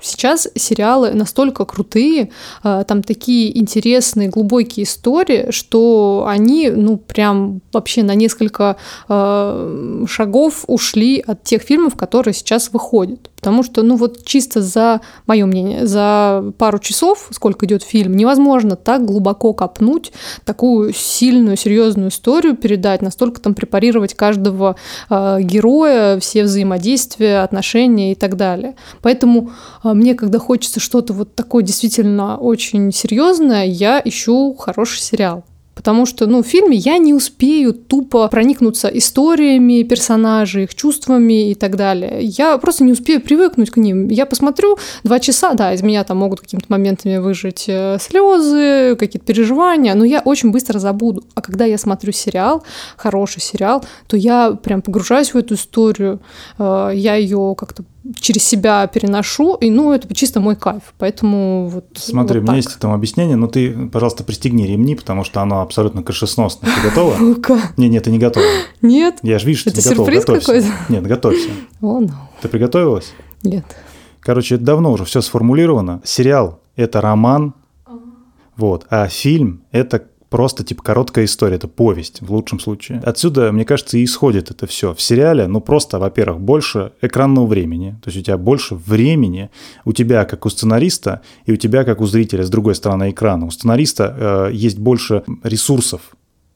сейчас сериалы настолько крутые, а, там такие интересные, глубокие истории, что они, ну, прям вообще на несколько а, шагов ушли от тех фильмов, которые сейчас выходят. Потому что, ну, вот чисто за мое мнение, за пару часов, сколько идет фильм, невозможно так глубоко копнуть, такую сильную, серьезную историю передать, настолько там препарировать каждого э, героя, все взаимодействия, отношения и так далее. Поэтому э, мне, когда хочется что-то вот такое действительно очень серьезное, я ищу хороший сериал. Потому что, ну, в фильме я не успею тупо проникнуться историями персонажей, их чувствами и так далее. Я просто не успею привыкнуть к ним. Я посмотрю два часа, да, из меня там могут какими-то моментами выжить э, слезы, какие-то переживания, но я очень быстро забуду. А когда я смотрю сериал, хороший сериал, то я прям погружаюсь в эту историю, э, я ее как-то через себя переношу, и ну это чисто мой кайф, поэтому вот. Смотри, вот у меня есть там объяснение, но ты, пожалуйста, пристегни ремни, потому что оно абсолютно крышесносно. Ты готова? Не, нет, ты не готова. Нет. Я же вижу, что это ты не готова. сюрприз какой-то? Нет, готовься. О, ну. Ты приготовилась? Нет. Короче, это давно уже все сформулировано. Сериал – это роман, вот, а фильм – это просто типа короткая история, это повесть в лучшем случае. Отсюда, мне кажется, и исходит это все. В сериале, ну просто, во-первых, больше экранного времени, то есть у тебя больше времени, у тебя как у сценариста и у тебя как у зрителя с другой стороны экрана. У сценариста э, есть больше ресурсов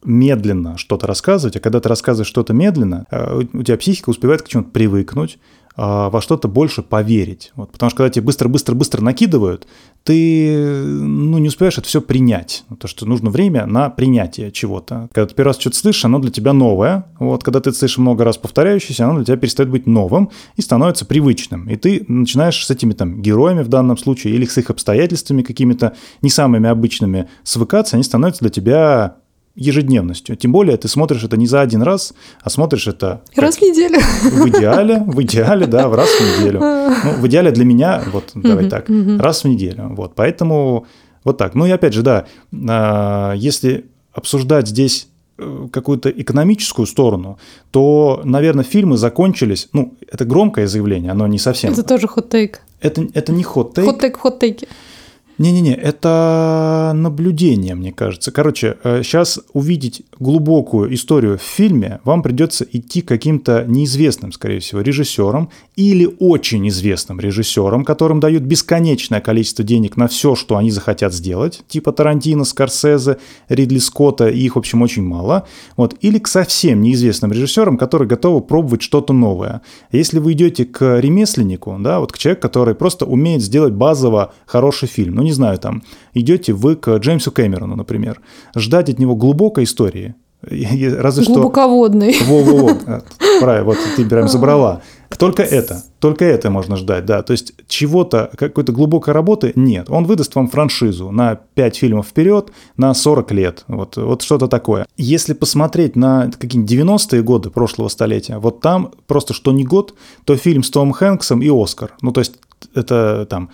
медленно что-то рассказывать, а когда ты рассказываешь что-то медленно, э, у тебя психика успевает к чему-то привыкнуть, во что-то больше поверить. Вот, потому что когда тебе быстро-быстро-быстро накидывают, ты ну, не успеваешь это все принять. То, что нужно время на принятие чего-то. Когда ты первый раз что-то слышишь, оно для тебя новое. Вот, когда ты слышишь много раз повторяющееся, оно для тебя перестает быть новым и становится привычным. И ты начинаешь с этими там героями в данном случае или с их обстоятельствами какими-то не самыми обычными свыкаться, они становятся для тебя ежедневностью. Тем более ты смотришь это не за один раз, а смотришь это... Раз в неделю. В идеале, в идеале, да, в раз в неделю. Ну, в идеале для меня, вот давай так, раз в неделю. Вот, поэтому вот так. Ну и опять же, да, а, если обсуждать здесь э, какую-то экономическую сторону, то, наверное, фильмы закончились. Ну, это громкое заявление, оно не совсем. Это тоже хот-тейк. Это, это не хот-тейк. Хот-тейк, хот-тейки. Не-не-не, это наблюдение, мне кажется. Короче, сейчас э, увидеть глубокую историю в фильме вам придется идти каким-то неизвестным, скорее всего, режиссером или очень известным режиссером, которым дают бесконечное количество денег на все, что они захотят сделать, типа Тарантино, Скорсезе, Ридли Скотта, и их, в общем, очень мало. Вот. Или к совсем неизвестным режиссерам, которые готовы пробовать что-то новое. Если вы идете к ремесленнику, да, вот к человеку, который просто умеет сделать базово хороший фильм, ну, не знаю, там, идете вы к Джеймсу Кэмерону, например, ждать от него глубокой истории, разве что... Глубоководный. *laughs* Во-во-во, а, правильно, вот ты прям забрала. Только это, только это можно ждать, да. То есть чего-то, какой-то глубокой работы нет. Он выдаст вам франшизу на 5 фильмов вперед, на 40 лет. Вот, вот что-то такое. Если посмотреть на какие-нибудь 90-е годы прошлого столетия, вот там просто что не год, то фильм с Томом Хэнксом и Оскар. Ну, то есть это там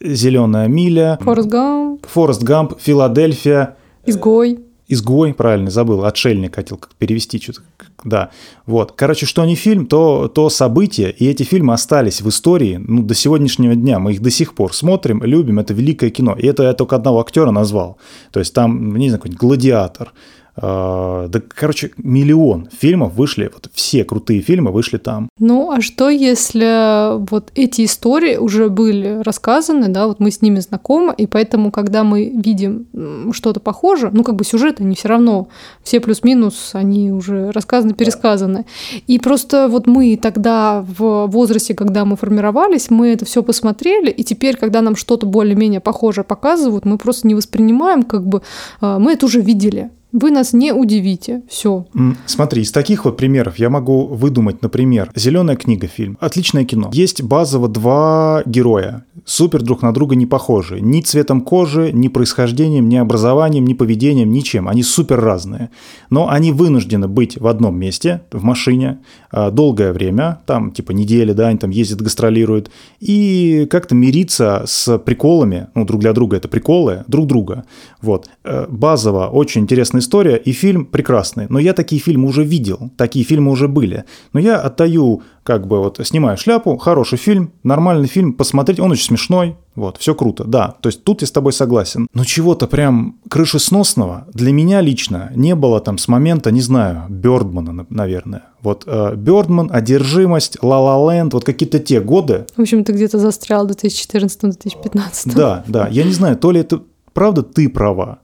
Зеленая миля. Форест Гамп. Форест Гамп, Филадельфия. Изгой. Изгой, правильно, забыл, отшельник хотел перевести что-то. Да, вот. Короче, что не фильм, то, то событие, и эти фильмы остались в истории, ну, до сегодняшнего дня. Мы их до сих пор смотрим, любим, это великое кино. И это я только одного актера назвал. То есть там, не знаю, какой-нибудь «Гладиатор», да, короче, миллион фильмов вышли, вот все крутые фильмы вышли там. Ну, а что если вот эти истории уже были рассказаны, да, вот мы с ними знакомы, и поэтому, когда мы видим что-то похожее, ну, как бы сюжеты, они все равно, все плюс-минус, они уже рассказаны, пересказаны. И просто вот мы тогда в возрасте, когда мы формировались, мы это все посмотрели, и теперь, когда нам что-то более-менее похожее показывают, мы просто не воспринимаем, как бы а, мы это уже видели. Вы нас не удивите. Все. Смотри, из таких вот примеров я могу выдумать, например, Зеленая книга фильм. Отличное кино. Есть базово два героя, супер друг на друга не похожие. Ни цветом кожи, ни происхождением, ни образованием, ни поведением, ничем. Они супер разные. Но они вынуждены быть в одном месте, в машине, а, долгое время, там типа недели, да, они там ездят, гастролируют, и как-то мириться с приколами, ну, друг для друга это приколы, друг друга. Вот. Э, базово очень интересная история, и фильм прекрасный. Но я такие фильмы уже видел, такие фильмы уже были. Но я отдаю, как бы вот, снимаю шляпу, хороший фильм, нормальный фильм, посмотреть, он очень смешной, вот, все круто, да. То есть тут я с тобой согласен. Но чего-то прям крышесносного для меня лично не было там с момента, не знаю, Бёрдмана, наверное. Вот э, Бёрдман, Одержимость, Ла Ла Ленд, вот какие-то те годы. В общем, ты где-то застрял в 2014-2015. Да, да. Я не знаю, то ли это правда ты права,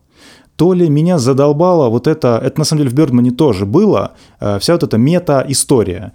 то ли меня задолбало вот это, это на самом деле в Бёрдмане тоже было, э, вся вот эта мета-история.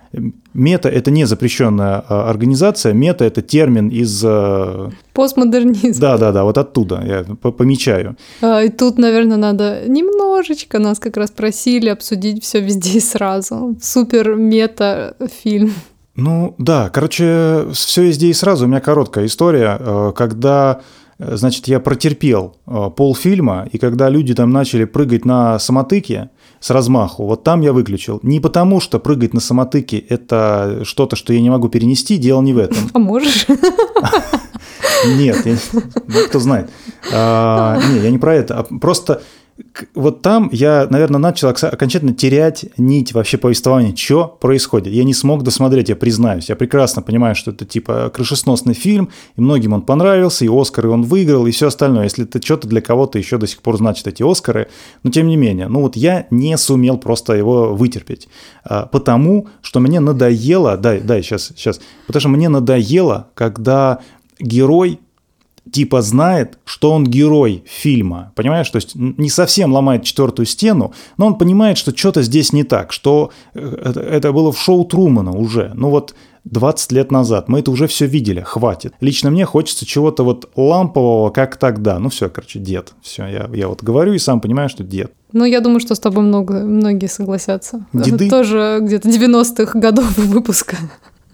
Мета – это не запрещенная э, организация, мета – это термин из… Э, Постмодернизм. Да-да-да, вот оттуда я помечаю. А, и тут, наверное, надо немножечко, нас как раз просили обсудить все везде и сразу. Супер мета-фильм. Ну да, короче, все везде и сразу. У меня короткая история, когда значит, я протерпел э, полфильма, и когда люди там начали прыгать на самотыке с размаху, вот там я выключил. Не потому, что прыгать на самотыке – это что-то, что я не могу перенести, дело не в этом. *laughs* А можешь? *laughs* Нет, ну, кто знает. А, не, я не про это. А просто вот там я, наверное, начал окончательно терять нить вообще повествования, что происходит. Я не смог досмотреть, я признаюсь. Я прекрасно понимаю, что это типа крышесносный фильм, и многим он понравился, и Оскары он выиграл, и все остальное. Если это что-то для кого-то еще до сих пор значит эти Оскары, но тем не менее, ну вот я не сумел просто его вытерпеть, а, потому что мне надоело, дай, дай, сейчас, сейчас, потому что мне надоело, когда герой типа знает, что он герой фильма, понимаешь? То есть не совсем ломает четвертую стену, но он понимает, что что-то здесь не так, что э, это, было в шоу Трумана уже. Ну вот 20 лет назад. Мы это уже все видели, хватит. Лично мне хочется чего-то вот лампового, как тогда. Ну все, короче, дед. Все, я, я вот говорю и сам понимаю, что дед. Ну, я думаю, что с тобой много, многие согласятся. Деды? Тоже где-то 90-х годов выпуска.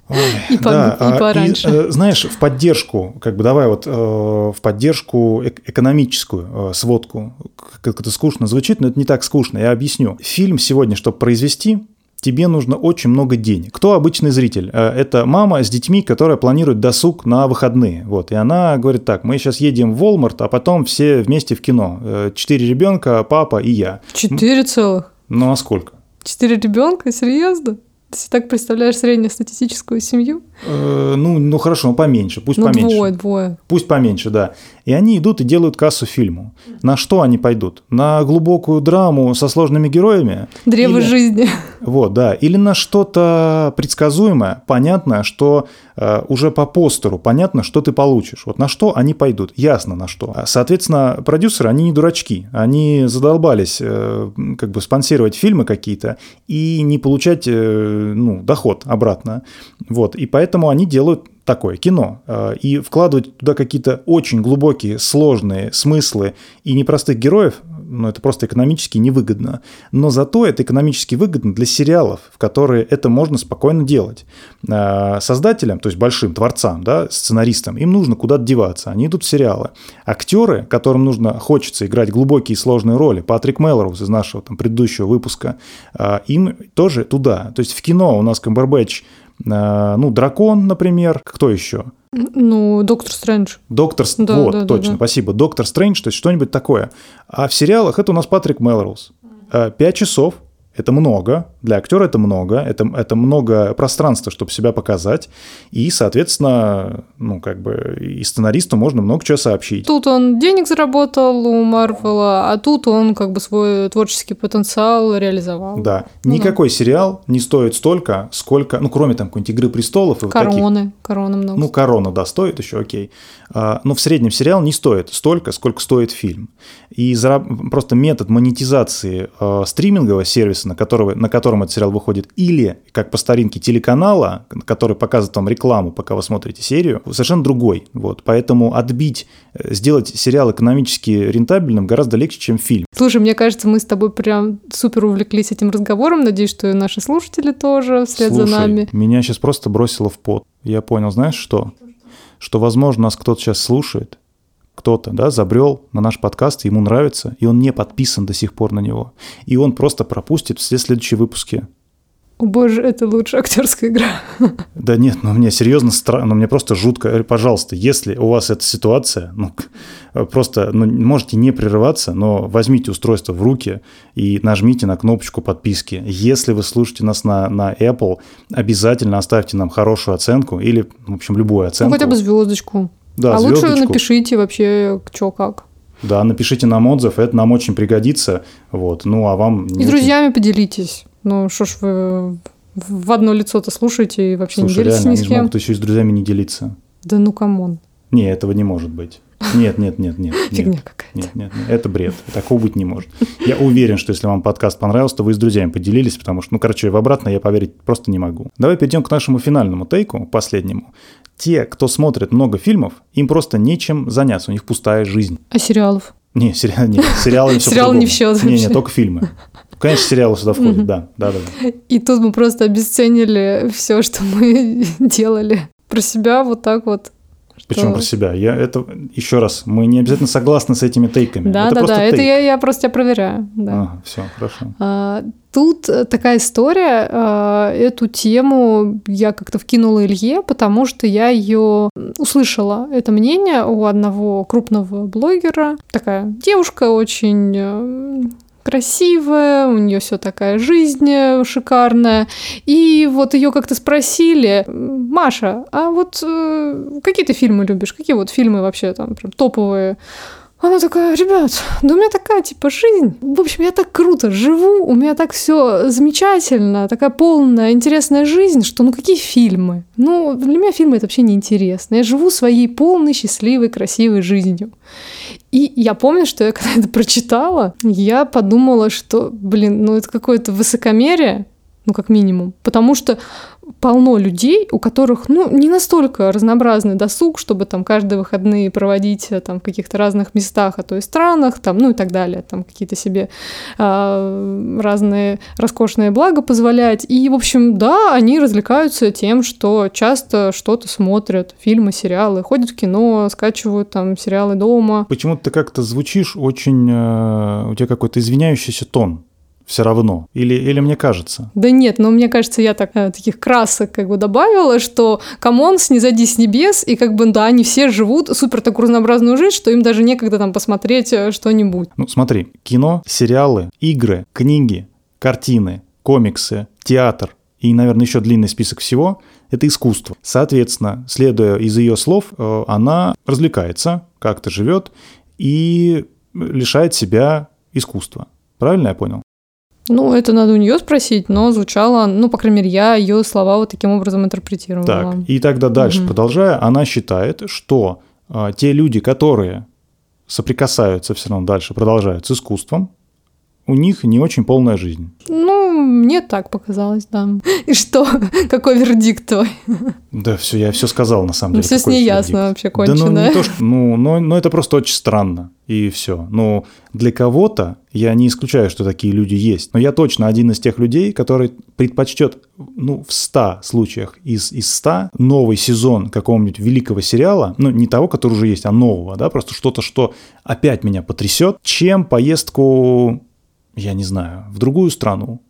Ой, и, по, да, и пораньше. И, э, знаешь, в поддержку, как бы давай вот э, в поддержку экономическую э, сводку, как это скучно звучит, но это не так скучно, я объясню. Фильм сегодня, чтобы произвести, тебе нужно очень много денег. Кто обычный зритель? Это мама с детьми, которая планирует досуг на выходные. Вот, и она говорит так, мы сейчас едем в Walmart, а потом все вместе в кино. Четыре ребенка, папа и я. Четыре целых? Ну а сколько? Четыре ребенка? Серьезно? Ты себе так представляешь среднестатистическую семью? Э, ну, ну хорошо, ну поменьше, пусть ну, поменьше. двое, двое. Пусть поменьше, да. И они идут и делают кассу фильму. На что они пойдут? На глубокую драму со сложными героями? Древо Или... жизни. Вот, да. Или на что-то предсказуемое, понятное, что э, уже по постеру понятно, что ты получишь. Вот на что они пойдут? Ясно на что. Соответственно, продюсеры, они не дурачки. Они задолбались э, как бы спонсировать фильмы какие-то и не получать э, ну, доход обратно. Вот. И поэтому они делают такое кино э, и вкладывать туда какие-то очень глубокие, сложные смыслы и непростых героев, ну, это просто экономически невыгодно. Но зато это экономически выгодно для сериалов, в которые это можно спокойно делать. Э, создателям, то есть большим творцам, да, сценаристам, им нужно куда-то деваться, они идут в сериалы. Актеры, которым нужно, хочется играть глубокие и сложные роли, Патрик Мелроуз из нашего там, предыдущего выпуска, э, им тоже туда. То есть в кино у нас Камбербэтч ну, дракон, например. Кто еще? Ну, Доктор Стрэндж. Доктор да, Вот, да, точно, да, да. спасибо. Доктор Стрэндж, то есть что-нибудь такое. А в сериалах это у нас Патрик Мелроуз. Э, пять часов это много, для актера это много, это, это много пространства, чтобы себя показать, и, соответственно, ну, как бы и сценаристу можно много чего сообщить. Тут он денег заработал у Марвела, а тут он как бы свой творческий потенциал реализовал. Да, ну, никакой да. сериал не стоит столько, сколько, ну, кроме там какой-нибудь «Игры престолов». И короны, вот таких. короны много. Ну, корона, да, стоит еще, окей. А, но в среднем сериал не стоит столько, сколько стоит фильм. И просто метод монетизации э, стримингового сервиса, на, которого, на котором этот сериал выходит, или, как по старинке, телеканала, который показывает вам рекламу, пока вы смотрите серию, совершенно другой. Вот. Поэтому отбить, э, сделать сериал экономически рентабельным гораздо легче, чем фильм. Слушай, мне кажется, мы с тобой прям супер увлеклись этим разговором. Надеюсь, что и наши слушатели тоже вслед Слушай, за нами. меня сейчас просто бросило в пот. Я понял, знаешь что? Что, возможно, нас кто-то сейчас слушает, кто-то, да, забрел на наш подкаст, ему нравится, и он не подписан до сих пор на него. И он просто пропустит все следующие выпуски. О боже, это лучшая актерская игра. *laughs* Да нет, ну мне серьезно странно, ну мне просто жутко. Пожалуйста, если у вас эта ситуация, ну *laughs* просто ну, можете не прерываться, но возьмите устройство в руки и нажмите на кнопочку подписки. Если вы слушаете нас на, на Apple, обязательно оставьте нам хорошую оценку или, в общем, любую оценку. Ну хотя бы звездочку. Да, а звездочку. лучше напишите вообще, что как. Да, напишите нам отзыв, это нам очень пригодится. Вот. Ну, а вам... И с друзьями поделитесь. Ну, что ж вы в одно лицо-то слушаете и вообще Слушай, не делитесь реально, ни с кем. кем? могут еще и с друзьями не делиться. Да ну come on. Не, этого не может быть. Нет, нет, нет, нет. Фигня какая-то. Нет, нет, нет, это бред. Такого быть не может. Я уверен, что если вам подкаст понравился, то вы с друзьями поделились, потому что, ну, короче, в обратное я поверить просто не могу. Давай перейдем к нашему финальному тейку, последнему. Те, кто смотрит много фильмов, им просто нечем заняться, у них пустая жизнь. А сериалов? Не, сериалы, не, сериалы все Сериалы не в счет Не, не, только фильмы. Конечно, сериалы сюда входят, да, да, да. И тут мы просто обесценили все, что мы *laughs* делали про себя вот так вот. Почему что... про себя? Я это еще раз, мы не обязательно согласны с этими тейками. Да, это да, да. Тейк. Это я, я просто тебя проверяю. Да. Ага, все, хорошо. А, тут такая история. А, эту тему я как-то вкинула Илье, потому что я ее услышала. Это мнение у одного крупного блогера. Такая девушка очень э, красивая, у нее все такая жизнь э, шикарная. И вот ее как-то спросили, Маша, а вот э, какие ты фильмы любишь? Какие вот фильмы вообще там прям топовые? Она такая, ребят, да у меня такая типа жизнь. В общем, я так круто живу, у меня так все замечательно, такая полная, интересная жизнь, что ну какие фильмы? Ну, для меня фильмы это вообще не интересно. Я живу своей полной, счастливой, красивой жизнью. И я помню, что я когда это прочитала, я подумала, что, блин, ну это какое-то высокомерие, ну, как минимум. Потому что полно людей, у которых, ну, не настолько разнообразный досуг, чтобы там каждые выходные проводить э, там в каких-то разных местах, а то и странах, там, ну и так далее, там какие-то себе э, разные роскошные блага позволять. И, в общем, да, они развлекаются тем, что часто что-то смотрят, фильмы, сериалы, ходят в кино, скачивают там сериалы дома. Почему-то ты как-то звучишь очень... Э, у тебя какой-то извиняющийся тон все равно? Или, или мне кажется? Да нет, но мне кажется, я так, э, таких красок как бы добавила, что come on, снизойди с небес, и как бы, да, они все живут супер такую разнообразную жизнь, что им даже некогда там посмотреть э, что-нибудь. Ну, смотри, кино, сериалы, игры, книги, картины, комиксы, театр и, наверное, еще длинный список всего – это искусство. Соответственно, следуя из ее слов, э, она развлекается, как-то живет и лишает себя искусства. Правильно я понял? Ну, это надо у нее спросить, но звучало, ну, по крайней мере, я ее слова вот таким образом интерпретировала. Так, и тогда дальше, угу. продолжая, она считает, что а, те люди, которые соприкасаются все равно дальше, продолжают с искусством, у них не очень полная жизнь. Ну, мне так показалось, да. *laughs* И что? *laughs* Какой вердикт твой? Да, все, я все сказал на самом деле. Все с ней ясно вообще кончено. Да, ну, не то, что, ну, но, это просто очень странно, и все. Но для кого-то, я не исключаю, что такие люди есть, но я точно один из тех людей, который предпочтет, ну, в 100 случаях из, из 100 новый сезон какого-нибудь великого сериала, ну, не того, который уже есть, а нового, да, просто что-то, что опять меня потрясет, чем поездку я не знаю, в другую страну,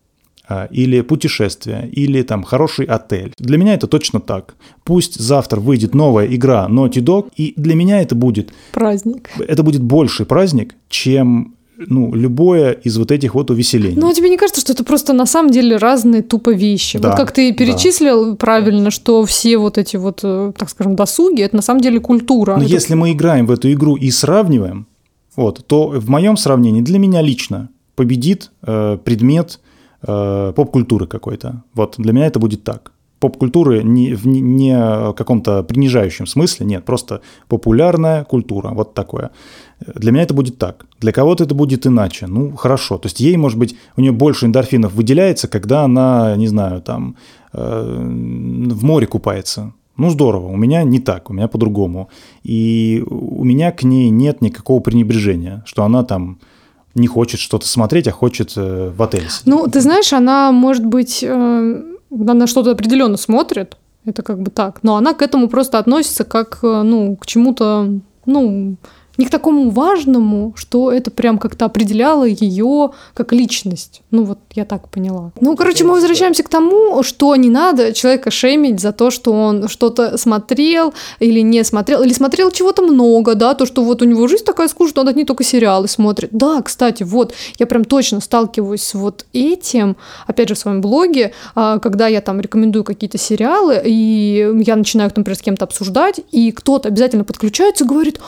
или путешествие, или там хороший отель. Для меня это точно так. Пусть завтра выйдет новая игра Naughty Dog, и для меня это будет... Праздник. Это будет больший праздник, чем ну, любое из вот этих вот увеселений. Ну, а тебе не кажется, что это просто на самом деле разные тупо вещи? Да, вот как ты перечислил да. правильно, что все вот эти вот, э, так скажем, досуги, это на самом деле культура. Но это... если мы играем в эту игру и сравниваем, вот, то в моем сравнении, для меня лично, победит э, предмет э, поп-культуры какой-то. Вот для меня это будет так. Поп-культуры не в не, не каком-то принижающем смысле, нет, просто популярная культура, вот такое. Для меня это будет так. Для кого-то это будет иначе. Ну, хорошо. То есть ей, может быть, у нее больше эндорфинов выделяется, когда она, не знаю, там э, в море купается. Ну, здорово, у меня не так, у меня по-другому. И у меня к ней нет никакого пренебрежения, что она там не хочет что-то смотреть, а хочет э, в отель сидеть. Ну, ты знаешь, она, может быть, э, она что-то определенно смотрит, это как бы так, но она к этому просто относится как, э, ну, к чему-то, ну, не к такому важному, что это прям как-то определяло ее как личность. Ну вот я так поняла. Ну, короче, мы возвращаемся к тому, что не надо человека шеймить за то, что он что-то смотрел или не смотрел, или смотрел чего-то много, да, то, что вот у него жизнь такая скучная, он одни только сериалы смотрит. Да, кстати, вот, я прям точно сталкиваюсь с вот этим, опять же, в своем блоге, а, когда я там рекомендую какие-то сериалы, и я начинаю, например, с кем-то обсуждать, и кто-то обязательно подключается и говорит,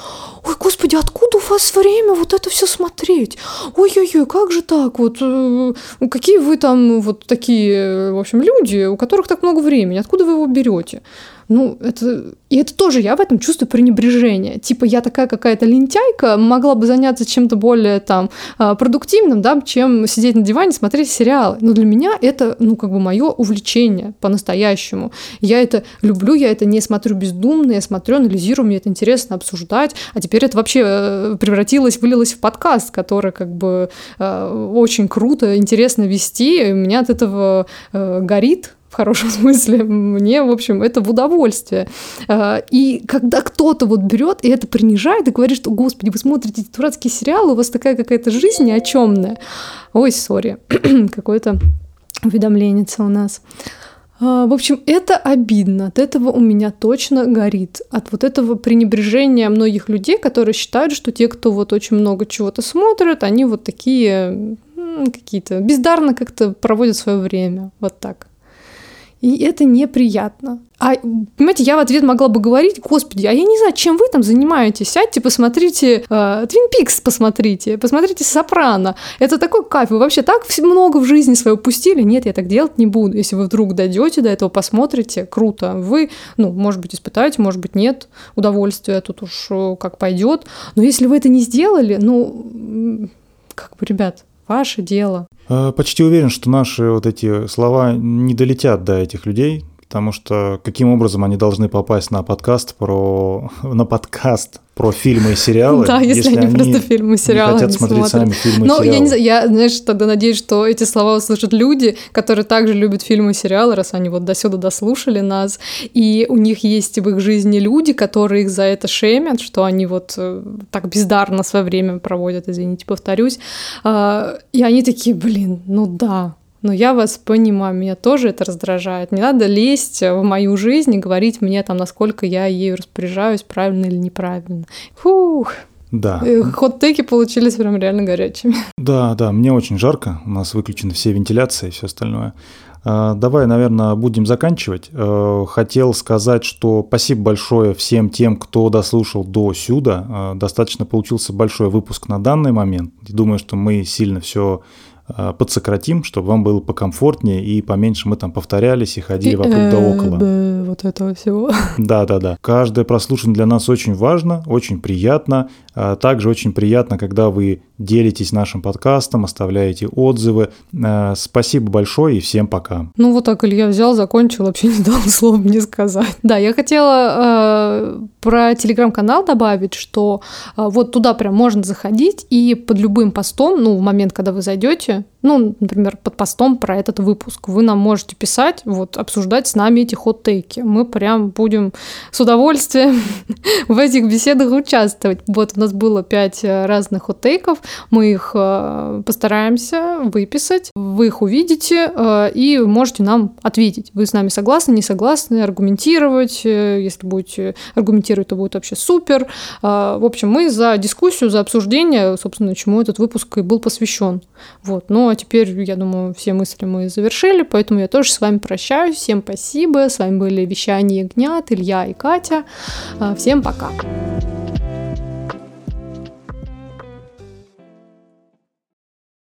ой, господи, откуда у вас время вот это все смотреть? Ой-ой-ой, как же так? Вот э, какие вы там вот такие, в общем, люди, у которых так много времени, откуда вы его берете? Ну, это... И это тоже я в этом чувствую пренебрежение. Типа я такая какая-то лентяйка, могла бы заняться чем-то более там а, продуктивным, да, чем сидеть на диване, смотреть сериалы. Но для меня это, ну, как бы мое увлечение по-настоящему. Я это люблю, я это не смотрю бездумно, я смотрю, анализирую, мне это интересно обсуждать. А теперь это вообще э, превратилось, вылилось в подкаст, который как бы э, очень круто, интересно вести. И у меня от этого э, горит в хорошем *laughs* смысле. Мне, в общем, это в удовольствие. А, и когда кто-то вот берет и это принижает и говорит, что, господи, вы смотрите эти дурацкие сериалы, у вас такая какая-то жизнь ни о чемная. Ой, сори, *clears throat* какое-то уведомление у нас. А, в общем, это обидно. От этого у меня точно горит. От вот этого пренебрежения многих людей, которые считают, что те, кто вот очень много чего-то смотрят, они вот такие какие-то бездарно как-то проводят свое время. Вот так. И это неприятно. А, понимаете, я в ответ могла бы говорить, господи, а я не знаю, чем вы там занимаетесь. Сядьте, посмотрите э, Твин Пикс, посмотрите, посмотрите Сопрано. Это такой кайф. Вы вообще так много в жизни свою пустили? Нет, я так делать не буду. Если вы вдруг дойдете до этого, посмотрите, круто. Вы, ну, может быть, испытаете, может быть, нет удовольствия, тут уж э, как пойдет. Но если вы это не сделали, ну, как бы, ребят, ваше дело. Э, почти уверен, что наши вот эти слова не долетят до этих людей, потому что каким образом они должны попасть на подкаст про на подкаст про фильмы и сериалы. Да, если, если они, они просто фильмы и сериалы не хотят смотреть смотрят. сами фильмы Но и сериалы. я не знаю, я, знаешь, тогда надеюсь, что эти слова услышат люди, которые также любят фильмы и сериалы, раз они вот до сюда дослушали нас, и у них есть в их жизни люди, которые их за это шемят, что они вот э, так бездарно свое время проводят, извините, повторюсь, а, и они такие, блин, ну да, но я вас понимаю, меня тоже это раздражает. Не надо лезть в мою жизнь и говорить мне там, насколько я ею распоряжаюсь, правильно или неправильно. Фух. Да. Э, хот-теки получились прям реально горячими. Да, да, мне очень жарко, у нас выключены все вентиляции и все остальное. А, давай, наверное, будем заканчивать. Э, хотел сказать, что спасибо большое всем тем, кто дослушал до сюда. Э, достаточно получился большой выпуск на данный момент. Думаю, что мы сильно все подсократим, чтобы вам было покомфортнее и поменьше мы там повторялись и ходили вокруг да около. Вот этого всего. Да, да, да. Каждое прослушивание для нас очень важно, очень приятно. А также очень приятно, когда вы делитесь нашим подкастом, оставляете отзывы. Э, спасибо большое и всем пока. Ну вот так Илья взял, закончил, вообще *laughs* не дал слова мне сказать. Да, я хотела э, про телеграм-канал добавить, что э, вот туда прям можно заходить и под любым постом, ну в момент, когда вы зайдете, ну, например, под постом про этот выпуск, вы нам можете писать, вот, обсуждать с нами эти хот-тейки. Мы прям будем с удовольствием *laughs* в этих беседах участвовать. Вот у нас было пять э, разных хот-тейков, мы их э, постараемся выписать, вы их увидите э, и можете нам ответить. Вы с нами согласны, не согласны, аргументировать. Если будете аргументировать, то будет вообще супер. В общем, мы за дискуссию, за обсуждение, собственно, чему этот выпуск и был посвящен. Вот. Но а теперь, я думаю, все мысли мы завершили, поэтому я тоже с вами прощаюсь. Всем спасибо. С вами были Вещание Ягнят, Илья и Катя. Всем пока. Пока.